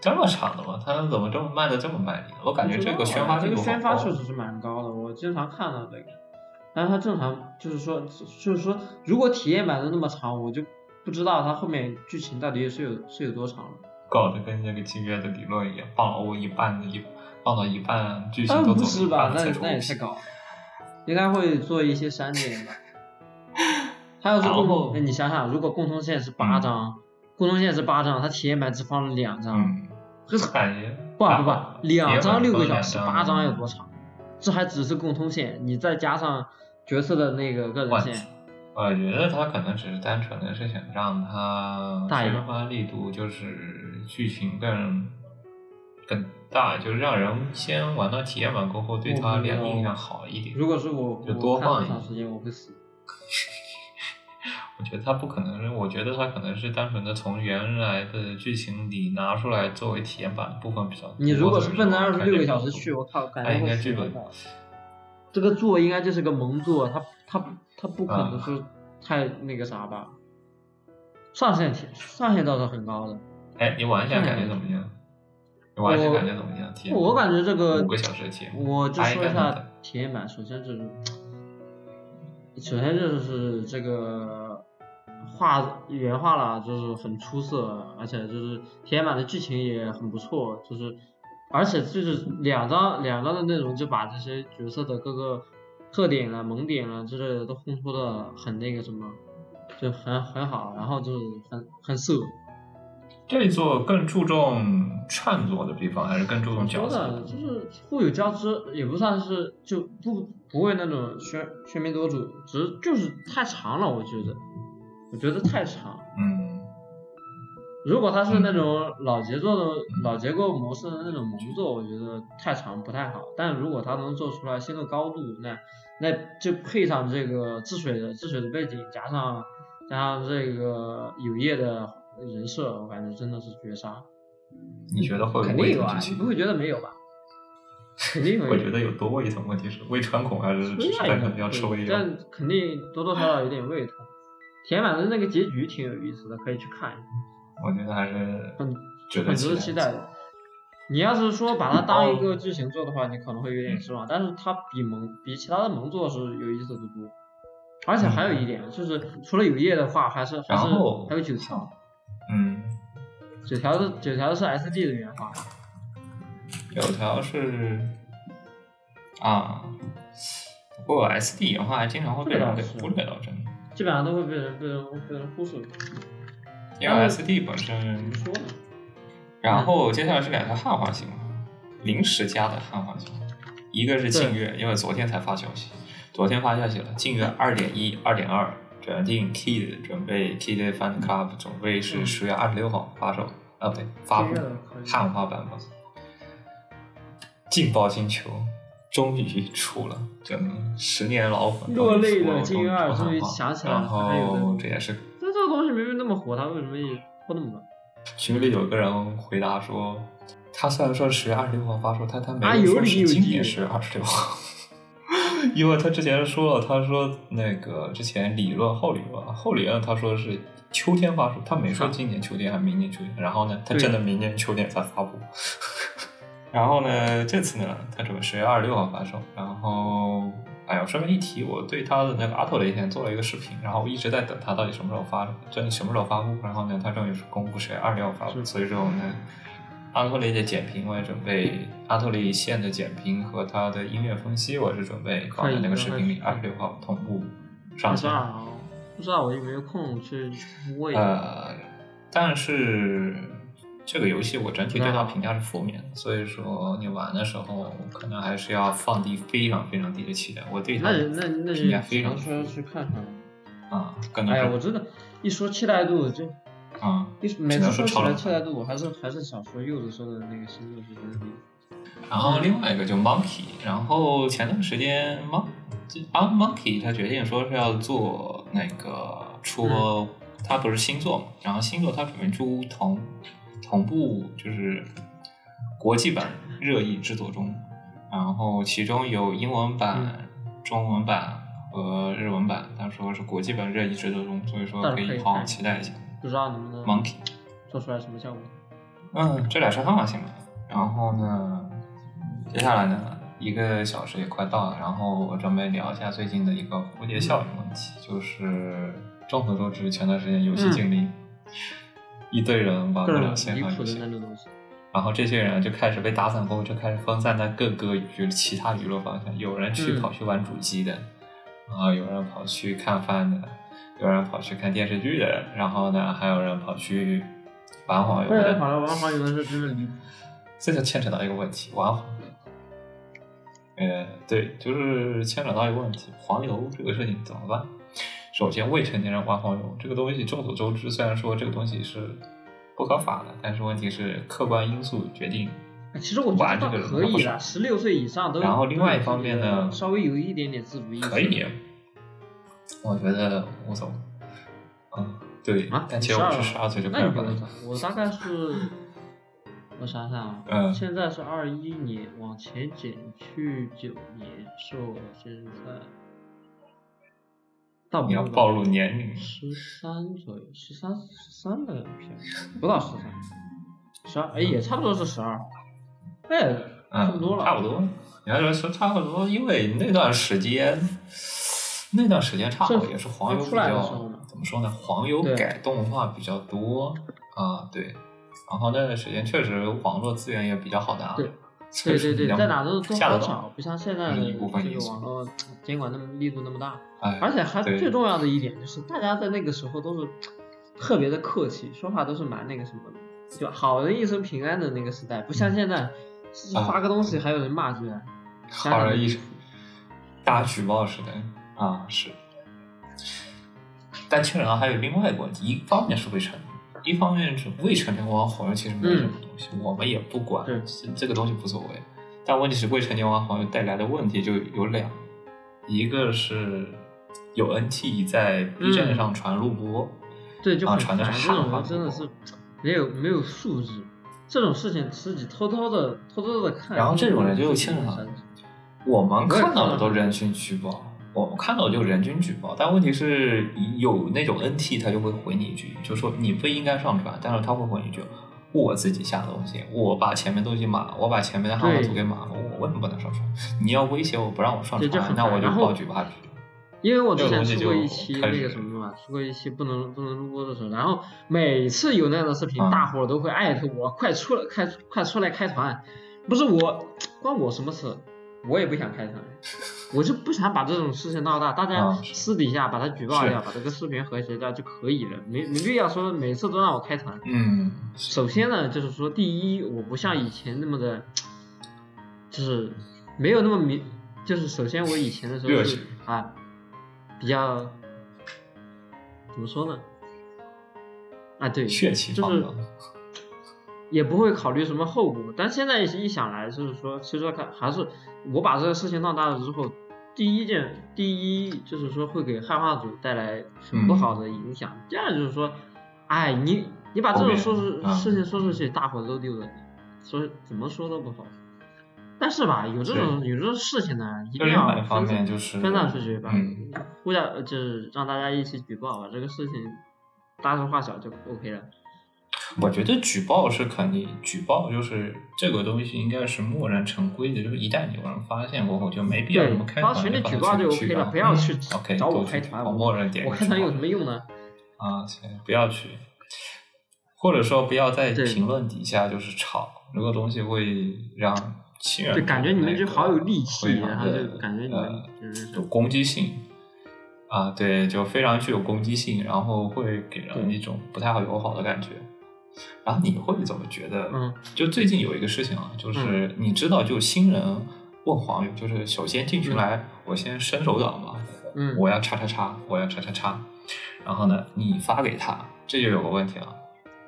这么长的吗？它怎么这么卖的这么卖力？我感觉这个宣发这个宣发确实是蛮高的，我经常看到这个。但是它正常就是说，就是说，如果体验版的那么长，我就不知道它后面剧情到底是有是有多长了。搞得跟那个金月的理论一样，放了我一半的一放到一半，剧情都走了一不是吧？那那也太高了，应该会做一些删减吧。它要是共同，那你想想，如果共通线是八张，共通线是八张，它体验版只放了两张，嗯，这是感觉不不不，两张六个小时，蛮八张有多长？这还只是共通线，你再加上角色的那个个人线，我觉得他可能只是单纯的是想让他宣发力度就是剧情更更大，就是让人先玩到体验版过后，对他我不知道脸印象好一点。如果是我，就多放一点时间我会死。我觉得他不可能，我觉得他可能是单纯的从原来的剧情里拿出来作为体验版的部分比较多。你如果是奔着二十六个小时去。我靠，感他觉会应该剧本。这个座应该就是个萌座，他他他不可能啊是太那个啥吧？上限挺上限倒是很高的，哎，你玩一下感觉怎么样？你玩起来我感觉怎么样？体验？我感觉这个五个小时的体验，我就说一下体验版，首先就是，首先就是这个画原画啦，就是很出色，而且就是体验版的剧情也很不错，就是而且就是两张两张的内容就把这些角色的各个特点了、萌点了之类的都烘托的很那个什么，就很很好，然后就是很很色。这一座更注重创作的地方，还是更注重角色说的？就是互有交织，也不算是就不不会那种喧喧宾夺主，只是就是太长了，我觉得，我觉得太长。嗯，如果它是那种老节奏的、老结构模式的那种萌作，我觉得太长不太好。但如果它能做出来新的高度，那那就配上这个治水的治水的背景，加上加上这个有业的人设，我感觉真的是绝杀。你觉得会有肯定有啊？你不会觉得没有吧？肯定有。我觉得有多胃疼，问题是胃穿孔还是只是单纯要吃胃药？但肯定多多少少有点胃痛。填满的那个结局挺有意思的，可以去看一下，我觉得还是很值得很值得期待的。你要是说把它当一个剧情做的话，你可能会有点失望，但是它比萌比其他的萌作是有意思的多。而且还有一点就是，除了有叶的话，还是还是还有九条，嗯，九条的九条是 S D 的原画，九条是啊，不过 S D 原画还经常会被人给忽略到，真的，基本上都会被人被人被人忽视。因为 S D 本身么说呢？然后接下来是两条汉化新闻，临时加的汉化新闻，一个是劲月，因为昨天才发消息，昨天发消息了，劲月二点一、二点二决定 Kid 准备 Kid Fan Club 准备是十月二十六号发售，啊不对，发布汉化版本。劲爆星球终于出了，真的十年老粉落泪的终于出劲月二终于想起来了然还有后这也是但这个东西明明那么火，他为什么也拖那么慢？群里有个人回答说，他虽然说十月二十六号发售，但他没啊有说是今年十月二十六号，因为他之前说了，他说那个之前理论后理论后理论他说是秋天发售，他没说今年秋天还是明年秋天，然后呢，他真的明年秋天才发布。然后呢，这次呢，他准备十月二十六号发售。然后，哎呀，顺便一提，我对他的那个阿托雷以前做了一个视频，然后我一直在等他到底什么时候发，真的什么时候发布。然后呢，他终于是公布十月二六号发布。所以说我们，阿托雷的简评我也准备，阿托雷线的简评和他的音乐分析，我是准备放在那个视频里，二十六号同步上线。不知道，不知道我有没有空去摸一下。呃，但是这个游戏我整体对它评价是负面的，所以说你玩的时候可能还是要放低非常非常低的期待。我对它那那那评价非常能说去看看了。啊，可能哎我真的，一说期待度就啊，一说每次说起来期待度，我还是还是想说柚子说的那个星座是真的。然后另外一个就 Monkey，然后前段时间 Mon 啊 Monkey 他决定说是要做那个出，嗯他不是星座嘛，然后星座他准备出同同步就是国际版热议制作中，然后其中有英文版、中文版和日文版，他说是国际版热议制作中，所以说可以好好期待一下不知道能不能 Monkey。做出来什么效果。嗯，这俩是汉化新闻。然后呢，接下来呢，一个小时也快到了，然后我准备聊一下最近的一个蝴蝶效应问题，就是众所周知，前段时间游戏禁令，一堆人玩不了线上游戏。然后这些人就开始被打散后，就开始分散在各个娱其他娱乐方向，有人去嗯跑去玩主机的，然后有人跑去看番的，有人跑去看电视剧的，然后呢，还有人跑去玩黄油对，的。好了，玩黄油的是真的离谱。这就牵扯到一个问题，玩，呃，对，就是牵扯到一个问题，黄油这个事情怎么办？首先，未成年人玩黄油这个东西，众所周知，虽然说这个东西是不合法的，但是问题是客观因素决定。其实我觉得玩这个可以的，他不少十六岁以上都。然后另外一方面呢稍微有一点点自主意识。可以，我觉得无所谓。嗯，对，啊，但其实我是十二岁就开始玩了我大概是我想想啊，嗯现在是二一年，往前减去九年，是我现在到你要暴露年龄。十三左右，十三十三的片，不到十三，十二，哎，也差不多是十二，哎，差不多嗯，了，差不多。你要说说差不多，因为那段时间，那段时间差不多也是黄油比较怎么说呢？黄油改动画比较多。啊，对。然后那段时间确实网络资源也比较好拿，对。所以对对对，在哪都都好找，不像现在的一部分这个网络监管那么力度那么大。哎，而且还最重要的一点就是，大家在那个时候都是特别的客气，说话都是蛮那个什么的，就好人一生平安的那个时代，不像现在发个东西还有人骂居然。好人一生大举报似的啊，是。但确实还有另外一个问题，一方面是未成年，一方面是未成年玩黄油其实没有什么东西，我们也不管，这这个东西无所谓。但问题是未成年玩黄油带来的问题就有两，一个是有 NT 在 B 站上传录播，对，就啊，传的是这种汉化人真的是没有没有素质，这种事情自己偷偷的偷偷的看。然后这种人就欠上了。我们看到的都人均举报，我们看到的就人均举报，但问题是有那种 NT 他就会回你一句，就说你不应该上传，但是他会回你一句，我自己下的东西，我把前面东西码，我把前面的汉化对图给码了，我为什么不能上传？你要威胁我不让我上传，那我就报举报局。因为我之前出过一期那个什么嘛，出过一期不能不能录播的时候，然后每次有那样的视频，嗯大伙都会艾特我，快出来开快出来开团，不是我关我什么事，我也不想开团，我就不想把这种事情闹大，大家嗯私底下把它举报是掉，把这个视频和谐掉就可以了，没没必要说每次都让我开团。嗯，首先呢，就是说，第一，我不像以前那么的，就是没有那么明，就是首先我以前的时候是啊，比较怎么说呢？啊，对，血气就是方刚。也不会考虑什么后果。但现在一想来，就是说，其实看还是我把这个事情闹大了之后，第一件，第一就是说会给汉化组带来很不好的影响。第二就是说，哎，你你把这种说出啊事情说出去，大伙都丢人，所以怎么说都不好。但是吧，有这种有这种事情呢，一定要分散就是分散出去吧，嗯互相呃就是让大家一起举报，把这个事情大事化小就 OK 了。我觉得举报是肯定，举报就是这个东西应该是默认成规的，就是一旦有人发现过后，就没必要什么开发群里举报就 OK 了，啊不要去嗯 OK 找我开团，我默认点我开团有什么用呢？啊？行，不要去，或者说不要在评论底下就是吵，这个东西会让亲人就感觉你们就好有戾气，然后就感觉你呃们就是有攻击性啊，对，就非常具有攻击性，然后会给人一种不太好友好的感觉。然后你会怎么觉得？嗯，就最近有一个事情啊，就是你知道，就新人问黄友，就是首先进群来，我先伸手党嘛，嗯，我要叉叉叉，我要叉叉叉，然后呢，你发给他，这就有个问题了。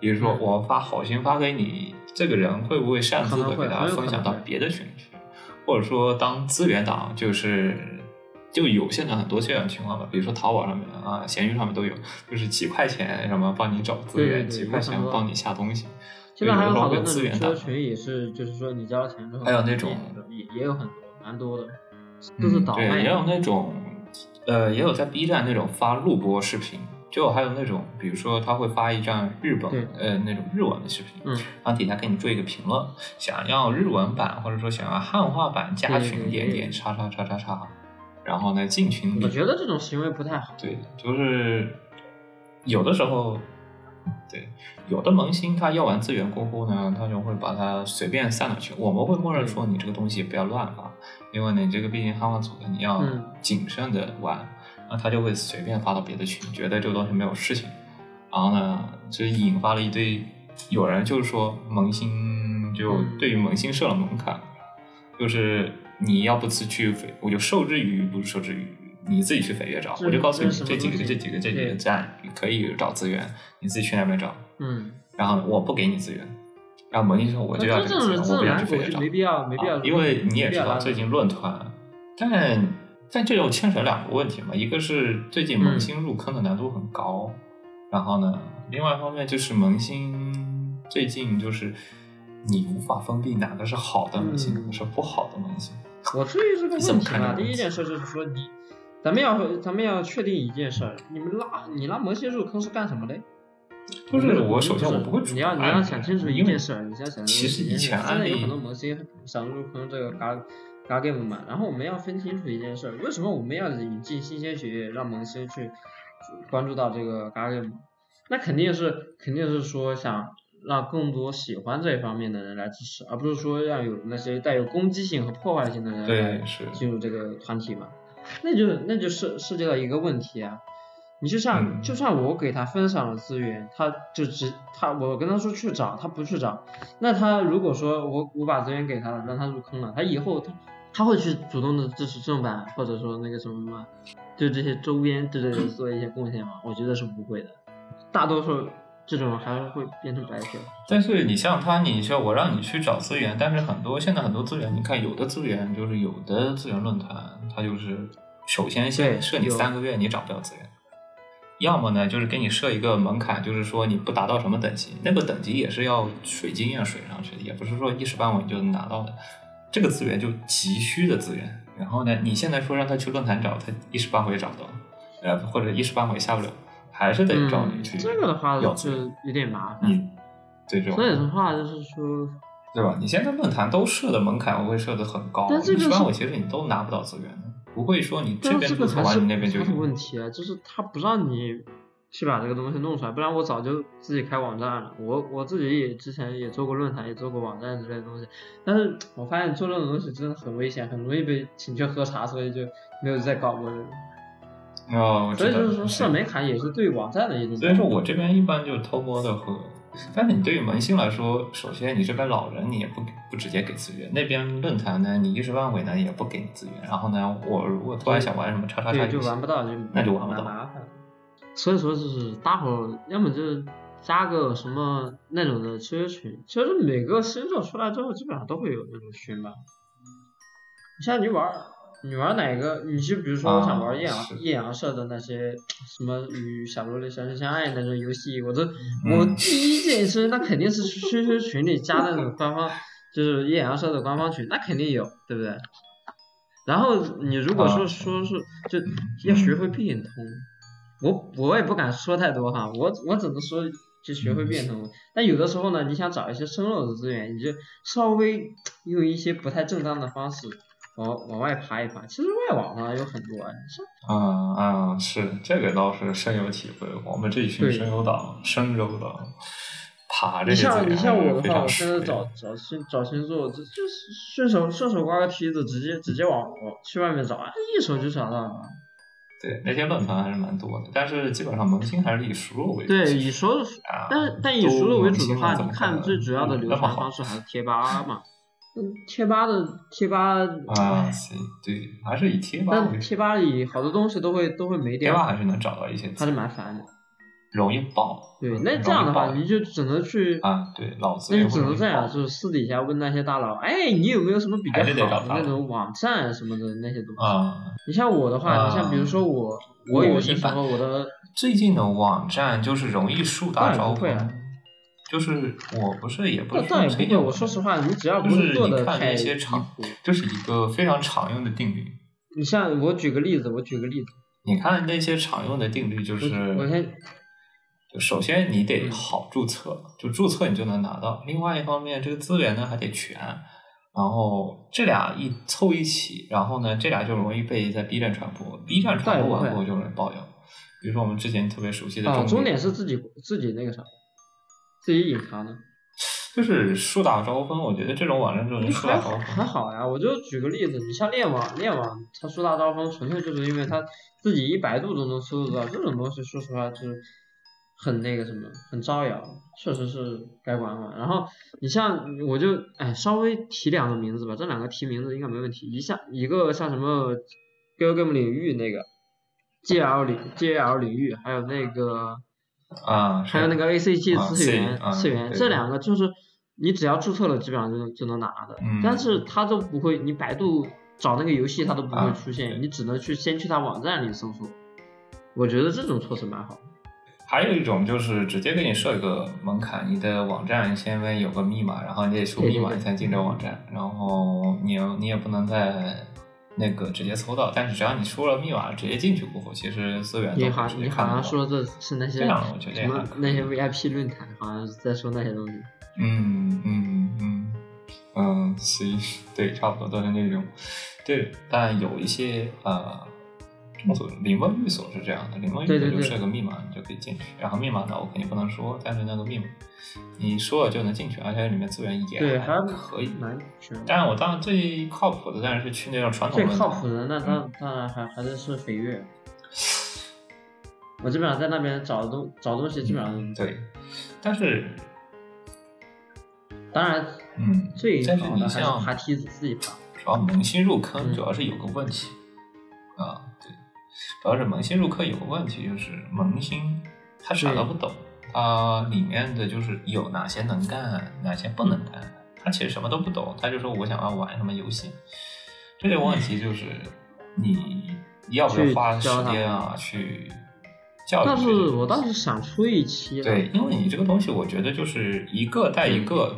比如说，嗯我发好心发给你，这个人会不会擅自的给他很有可分享到别的群里去？或者说当资源党，就是就有现在很多这样的情况吧，比如说淘宝上面啊、闲鱼上面都有，就是几块钱什么帮你找资源，对对对几块钱帮你下东西。现在还有好多资源党 QQ 群也是，就是说你交了钱之后，还有那种也也有很多，蛮多的，都是嗯对，倒卖。也有那种，呃，也有在 B 站那种发录播视频，就还有那种，比如说他会发一张日本呃那种日文的视频，嗯，然后底下给你做一个评论，想要日文版或者说想要汉化版加群对对对点点叉叉叉叉叉，然后呢进群里，我觉得这种行为不太好。对，就是有的时候，对，有的萌新他要完资源过后呢，他就会把它随便散了去。我们会默认说你这个东西不要乱发，因为你这个毕竟汉化组的，你要嗯谨慎的玩，然后他就会随便发到别的群，觉得这个东西没有事情，然后呢，就引发了一堆有人就是说萌新就嗯对于萌新设了门槛，就是你要不辞去绯，我就受制于不是受制于你自己去绯月找，我就告诉你这几个这几个这几个站你可以找资源，你自己去那边找，嗯，然后我不给你资源，然后萌新说我就要这个资源，我不这种蓝想去绯月找，没必要没必要啊，因为你也知道最近论坛，但但这又牵扯两个问题嘛，一个是最近萌新入坑的难度很高，然后呢，另外一方面就是萌新最近就是你无法分辨哪个是好的萌新，嗯。哪个是不好的萌新。我至于这个问题嘛，看这个问题第一件事就是说你，咱们要咱们要确定一件事儿，你们拉你拉摩西入坑是干什么的？就是我首先我不会主你要你要想清楚一件事儿，你先想清楚其实以一件事前案例现在有很多萌新想入坑这个嘎嘎 game 嘛，然后我们要分清楚一件事儿，为什么我们要引进新鲜血液，让萌新去关注到这个嘎 game？那肯定是肯定是说想让更多喜欢这一方面的人来支持，而不是说让有那些带有攻击性和破坏性的人来进入这个团体嘛。那就那就涉涉及到一个问题啊，你就像、嗯就算我给他分享了资源，他就只他我跟他说去找，他不去找，那他如果说我我把资源给他了，让他入坑了，他以后他他会去主动的支持正版，或者说那个什么吗？对这些周边之类的做一些贡献吗？我觉得是不会的，大多数这种还是会变成白嫖。但是你像他，你像我让你去找资源，但是很多现在很多资源，你看有的资源就是有的资源论坛，它就是首先先设你三个月你找不到资源，要么呢就是给你设一个门槛，就是说你不达到什么等级，那个等级也是要水经验水上去的，也不是说一时半会你就能拿到的。这个资源就急需的资源，然后呢，你现在说让他去论坛找，他一时半会也找不到，呃，或者一时半会下不了，还是得找你去、嗯、这个的话就有点麻烦。嗯对这种所以的话就是说，对吧？你现在论坛都设的门槛会设的很高，但这个是一般我其实你都拿不到资源的，不会说你这边这个还是注册完你那边就有。问题啊，就是他不让你去把这个东西弄出来，不然我早就自己开网站了。我我自己也之前也做过论坛，也做过网站之类的东西，但是我发现做这种东西真的很危险，很容易被请去喝茶，所以就没有再搞过这个。哦，我所以就是说设门槛也是对网站的一种。所以说我这边一般就偷摸的和，但是你对于萌新来说，首先你这边老人你也不不直接给资源，那边论坛呢你一时半会呢也不给你资源，然后呢我如果突然想玩什么叉叉叉对，就玩不到，就那就玩不到麻烦。所以说就是大伙要么就是加个什么那种的 QQ 群，其实每个新手出来之后基本上都会有那种群吧。你像你玩儿，你玩哪个？你就比如说我想玩啊艳阳、是艳阳社的那些什么与小萝莉相知相爱那种游戏，我都、嗯我第一件事那肯定是 QQ 群里加那种官方，就是艳阳社的官方群，那肯定有，对不对？然后你如果说啊说是就要学会变通，我我也不敢说太多哈，我我只能说就学会变通。但有的时候呢，你想找一些生肉的资源，你就稍微用一些不太正当的方式往往外爬一爬。其实外网上有很多啊，你像嗯嗯，是这个倒是深有体会。我们这一群对深有党、深州党，爬这你些资源像你像我的话，我现在找找星找星座，就就是顺手顺手刮个梯子，直接直接往往去外面找，啊，一手就找到了。对那些论坛还是蛮多的，但是基本上萌新还是以熟肉为主。对，以熟啊，但是但以熟肉为主的话，你看最主要的流传方式还是贴吧嘛。嗯，贴吧的贴吧，啊，行对，还是以贴吧。但贴吧里好多东西都会都会没掉贴吧，还是能找到一些资还是，蛮烦的。容易爆。对，嗯那这样的话，你就只能去，啊，对，老子那源你只能这样，就是私底下问那些大佬，哎，你有没有什么比较好的那种网站什么的那些东西？啊。你像我的话，啊你像比如说我，我有些时候我的最近的网站就是容易树大招风，就是我不是也不倒是推荐我说实话，你只要不是做看那些常谱，，这是一个非常常用的定律。你像我举个例子，我举个例子，你看那些常用的定律，就是我先就首先你得嗯好注册，就注册你就能拿到。另外一方面，这个资源呢还得全，然后这俩一凑一起，然后呢这俩就容易被在 B 站传播，B 站传播完过后就容易爆掉。比如说我们之前特别熟悉的重点是自己自己那个啥，自己隐藏的。就是树大招风，我觉得这种网站这种树还好大招风还好呀，我就举个例子，你像链网，链网它树大招风，纯粹就是因为它自己一百度都能搜得到，这种东西说实话就是很那个什么，很招摇，确实是该管管。然后你像我就哎稍微提两个名字吧，这两个提名字应该没问题。一下一个像什么 Game 领域那个 GL 领 GL 领域，还有那个啊，还有那个 ACG 啊次元、C，啊次元，对这两个就是你只要注册了，基本上就能就能拿的。嗯但是它都不会，你百度找那个游戏它都不会啊出现，对你只能去先去它网站里搜索。我觉得这种措施蛮好的。还有一种就是直接给你设一个门槛，你的网站先面有个密码，然后你得输密码你才进这网站，然后你你也不能在那个直接搜到，但是只要你输了密码，直接进去过后，其实资源都你好，你好像说的是那些什么那些 VIP 论坛，好像是在说那些东西。嗯嗯嗯嗯，行，对，差不多都是那种，对，但有一些呃，众所临门寓所是这样的，临门寓所就设个密码，你就可以进去。然后密码呢，我肯定不能说，但是那个密码你说了就能进去，而且里面资源也对，还可以。蛮全。当然，我当然最靠谱的当然是去那种传统最靠谱的那当当然还还是是飞跃。我基本上在那边找东找东西，基本上嗯对，但是当然嗯，最但是好的还是爬梯子自己爬。主要萌新入坑嗯主要是有个问题、啊，对，主要是萌新入坑有个问题，就是萌新他啥都不懂，他里面的就是有哪些能干，哪些不能干，他其实什么都不懂，他就说我想要玩什么游戏，这个问题就是你要不要花时间啊？去教育但是？我倒是想出一期，对，因为你这个东西，我觉得就是一个带一个，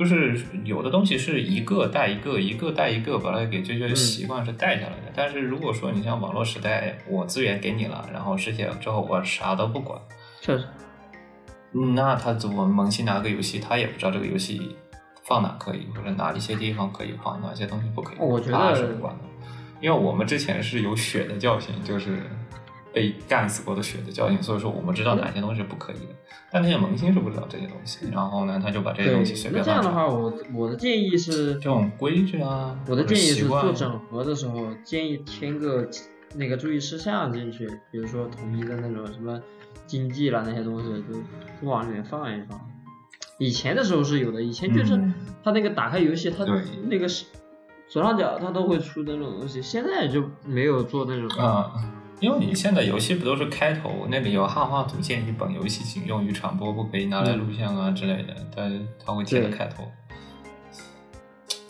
就是有的东西是一个带一个，一个带一个，把它给这些习惯是带下来的。但是如果说你像网络时代，我资源给你了，然后实现了之后我啥都不管，确实，那他怎么萌新拿个游戏，他也不知道这个游戏放哪可以，或者哪一些地方可以放，哪些东西不可以放，我觉得他是不管的。因为我们之前是有血的教训，就是被干死过的血的教训，所以说我们知道哪些东西是不可以的。但那些萌新是不知道这些东西，然后呢，他就把这些东西随，那便乱传。这样的话，我我的建议是这，种规矩啊，我的建议是做整合的时候，建议添个那个注意事项进去，比如说统一的那种什么经济啦那些东西，就都往里面放一放。以前的时候是有的，以前就是嗯他那个打开游戏，他对那个是左上角他都会出那种东西，现在就没有做那种。啊、因为你现在游戏不都是开头那里有汉化组件，一本游戏仅用于传播，不可以拿来录像啊之类的，它它会贴在开头。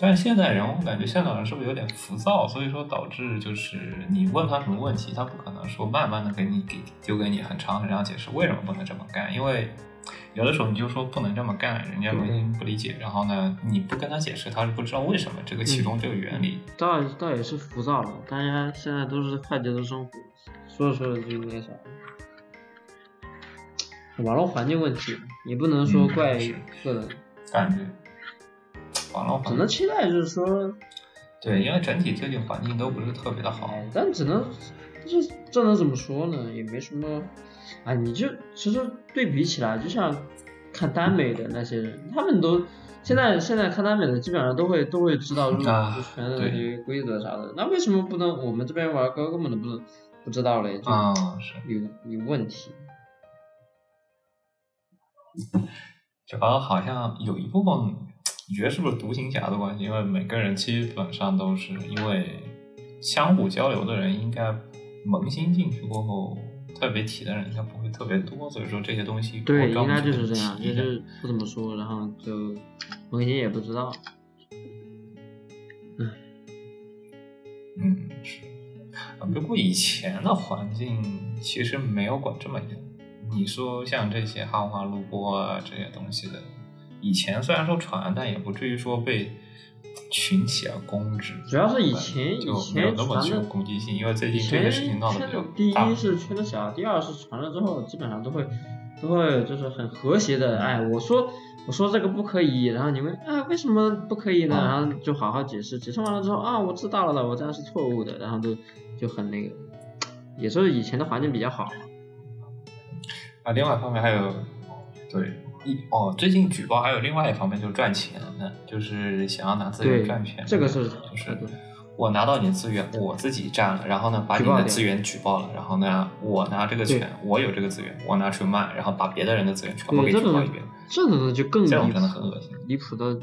但是现在人，我感觉现在人是不是有点浮躁？所以说导致就是你问他什么问题，他不可能说慢慢的给你给丢给你很长很长解释为什么不能这么干，因为有的时候你就说不能这么干，人家对不理解，然后呢你不跟他解释，他是不知道为什么这个其中这个原理。倒倒也是浮躁了，大家现在都是快节奏生活，说着说着就那个啥。网络环境问题，也不能说嗯怪是个人，感觉网络环只能期待就是说，对，因为整体最近环境都不是特别的好。哎，但只能，这这能怎么说呢？也没什么，啊，你就其实对比起来，就像看耽美的那些人，他们都现在现在看耽美的基本上都会都会知道入啊入圈的那些规则啥的，那为什么不能我们这边玩哥根本都不能不知道嘞？就啊、是，有有问题。主要好像有一部分，你觉得是不是独行侠的关系？因为每个人基本上都是因为相互交流的人，应该萌新进去过后，特别提的人应该不会特别多，所以说这些东西对，应该就是这样，就是不怎么说，然后就某些也不知道。嗯，是。啊不过以前的环境其实没有管这么严。你说像这些汉化录播啊这些东西的，以前虽然说传，但也不至于说被群起而攻之。主要是以前就以没有那么具有前传的攻击性，因为最近这个事情闹得比较圈的第。一是圈的小，第二是传了之后基本上都会都会就是很和谐的，哎，我说我说这个不可以，然后你们啊为什么不可以呢？啊然后就好好解释，解释完了之后啊我知道了的，我这样是错误的，然后就就很那个，也是以前的环境比较好。啊，另外一方面还有，对，一哦，最近举报还有另外一方面就是赚钱的，就是想要拿资源赚钱。这个是就是我拿到你的资源，我自己占了，然后呢把你的资源举报了，然后呢我拿这个对权，我有这个资源，我拿去卖，然后把别的人的资源全部给举报一遍，这种呢就更离这种真的谱很恶心。离谱的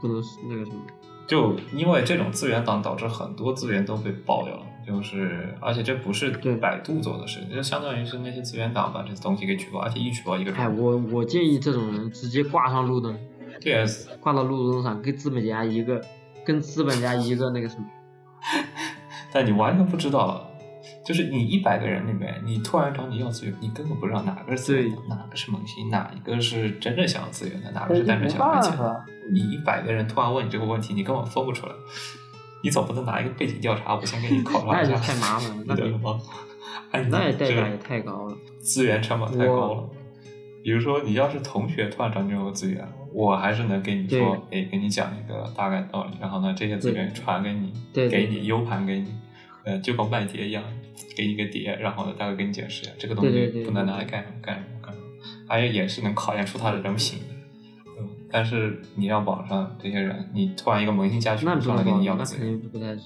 不能那个什么。就因为这种资源党，导致很多资源都被爆掉了。就是，而且这不是对百度做的事情，就相当于是那些资源党把这东西给举报，而且一举报一个哎，准。我我建议这种人直接挂上路灯 挂到路灯上，跟资本家一个，跟资本家一个那个什么。但你完全不知道就是你一百个人里面，你突然找你要资源，你根本不知道哪个是资源对，哪个是萌新，哪一个是真正想要资源的，哪个是单纯想要钱你一百个人突然问你这个问题，你根本分不出来。你总不能拿一个背景调查，我先给你考 察一下，那就太麻烦了，那比你懂吗？哎，你那也代这个价也太高了。资源成本太高了。比如说，你要是同学突然找你这个资源，我还是能给你说，哎，给你讲一个大概道理，然后呢，这些资源传给你，给你 U 盘给你，呃，就跟卖碟一样，给你个碟，然后呢，大概给你解释一下，这个东西不能拿来干什么干什么干什么，而且也是能考验出他的人品的。嗯，但是你让网上这些人，你突然一个萌新家那不能群上来给你要资源，不太。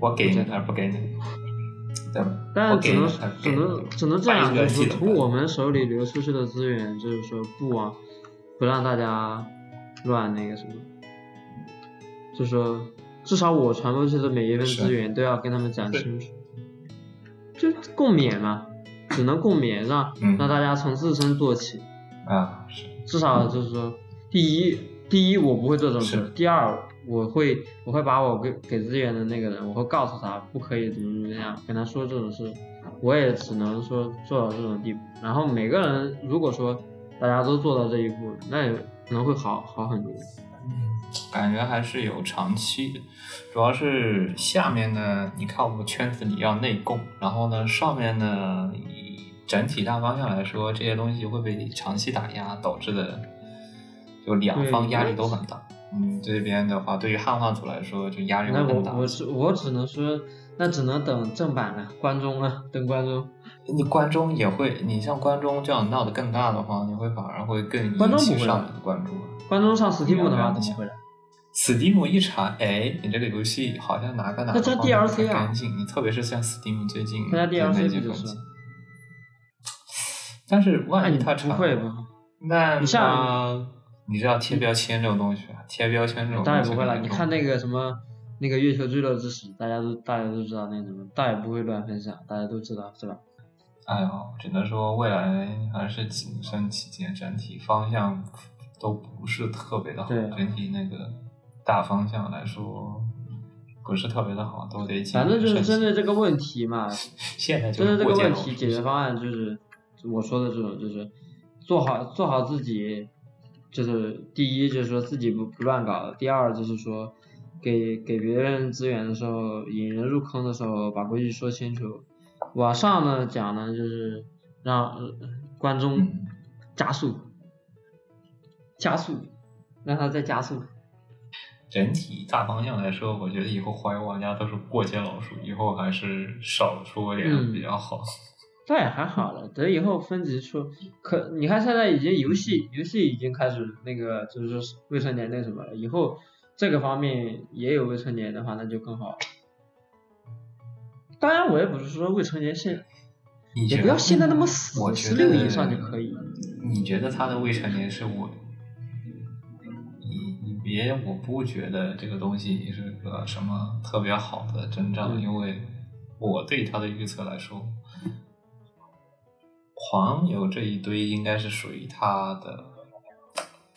我给你还是不给你？对但只能只能只能这样，就是从我们手里流出去的资源，就是说不往不让大家乱那个什么，就说至少我传播出去的每一份资源都要跟他们讲清楚，就共勉嘛，只能共勉，让嗯让大家从自身做起，啊，是至少就是说，第一，第一我不会做这种事，第二我会我会把我给给资源的那个人，我会告诉他不可以怎么怎么样，跟他说这种事，我也只能说做到这种地步。然后每个人如果说大家都做到这一步，那也可能会好好很多。感觉还是有长期的，主要是下面呢，你看我们圈子里要内供，然后呢，上面呢，以整体大方向来说，这些东西会被长期打压，导致的就两方压力都很大。嗯，这边的话，对于汉化组来说，就压力那会更大。我我只我只能说，那只能等正版了，关中了，等关中。你关中也会，你像关中这样闹得更大的话，你会反而会更引起上面的关注。关中上 Steam 的话你要这样想怎么回来？Steam 一查，哎，你这个游戏好像哪个哪它加个方面不 DLC 啊太干净，你特别是像 Steam 最近它加的那 DLC 不就是些东西。但是万一他查，不会吧？那你像你知道贴标签这种东西啊？贴标签这种东西当然不会了，你看那个什么那个月球坠落之时，大家都大家都知道那什么，大也不会乱分享，大家都知道是吧？哎呦，只能说未来还是谨慎起见，整体方向都不是特别的好，对整体那个大方向来说不是特别的好，都得谨反正就是针对这个问题嘛，现在就针对这个问题解决方案就是我说的这种，就是做好做好自己，就是第一就是说自己不不乱搞，第二就是说给给别人资源的时候，引人入坑的时候把规矩说清楚。往上呢讲呢就是让、呃观众嗯加速，加速，让他再加速。整体大方向来说，我觉得以后华为玩家都是过街老鼠，以后还是少说点嗯比较好。倒也还好了，等以后分级出，可你看现在已经游戏游戏已经开始那个就是说未成年那什么了，以后这个方面也有未成年的话，那就更好了。当然，我也不是说未成年限，也不要限的那么死十六以上就可以。你觉得他的未成年是我？你你别，我不觉得这个东西是个什么特别好的征兆，嗯因为我对他的预测来说，黄油这一堆应该是属于他的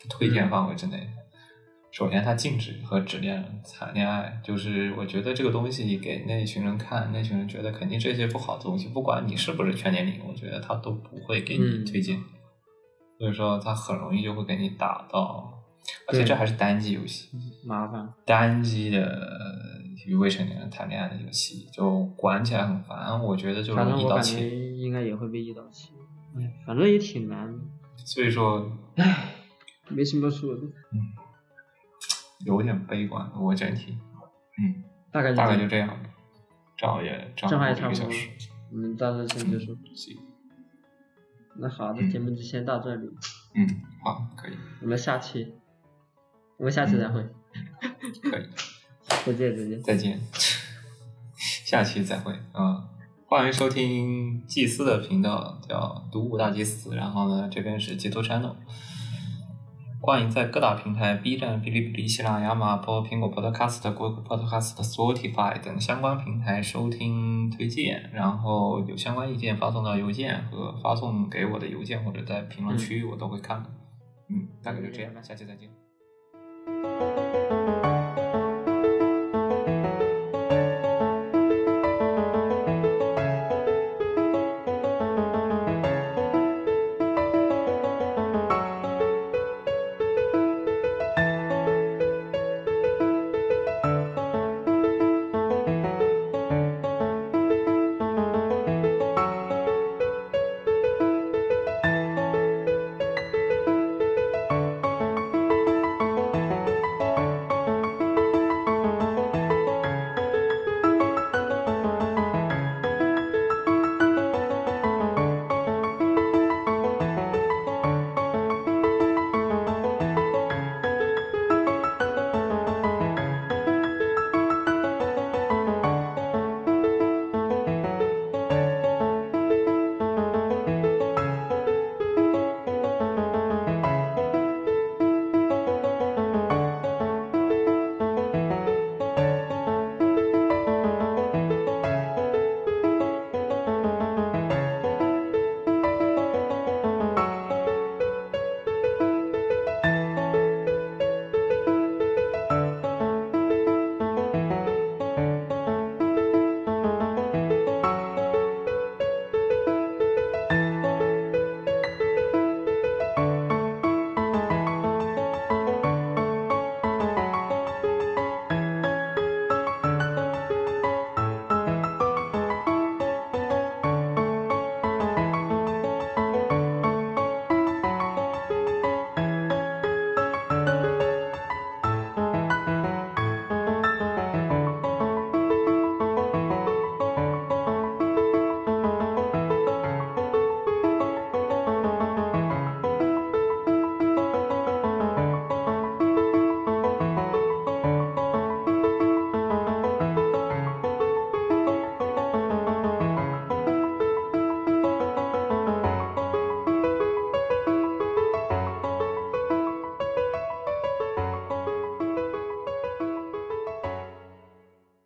推荐范围之内。首先，他禁止和只恋谈恋爱，就是我觉得这个东西给那群人看，那群人觉得肯定这些不好的东西，不管你是不是全年龄，我觉得他都不会给你嗯推荐。所以说，他很容易就会给你打到，而且这还是单机游戏，麻烦，单机的与未成年人谈恋爱的游戏，就管起来很烦。我觉得就反正我感容易一刀切。觉应该也会被一刀切。哎，反正也挺难的，所以说，唉，没什么说的，嗯有点悲观。我整体，嗯，大概就大概这样就这样。正好也正正好好也差不多一个小时。，我们到这先结束。行那好，那节目就先到这里，嗯，好，可以，我们下期，我们下次再会，可以，再见再见。再见，下期再会啊、欢迎收听祭司的频道，叫独舞大祭司。然后呢，这边是截图 channel。欢迎在各大平台 B 站、哔哩哔哩、喜马拉雅、马播、苹果 Podcast、Google Podcast、Spotify 等相关平台收听推荐，然后有相关意见发送到邮件和发送给我的邮件或者在评论区，我都会看的。嗯，大概就这样，下期再见。Thank you.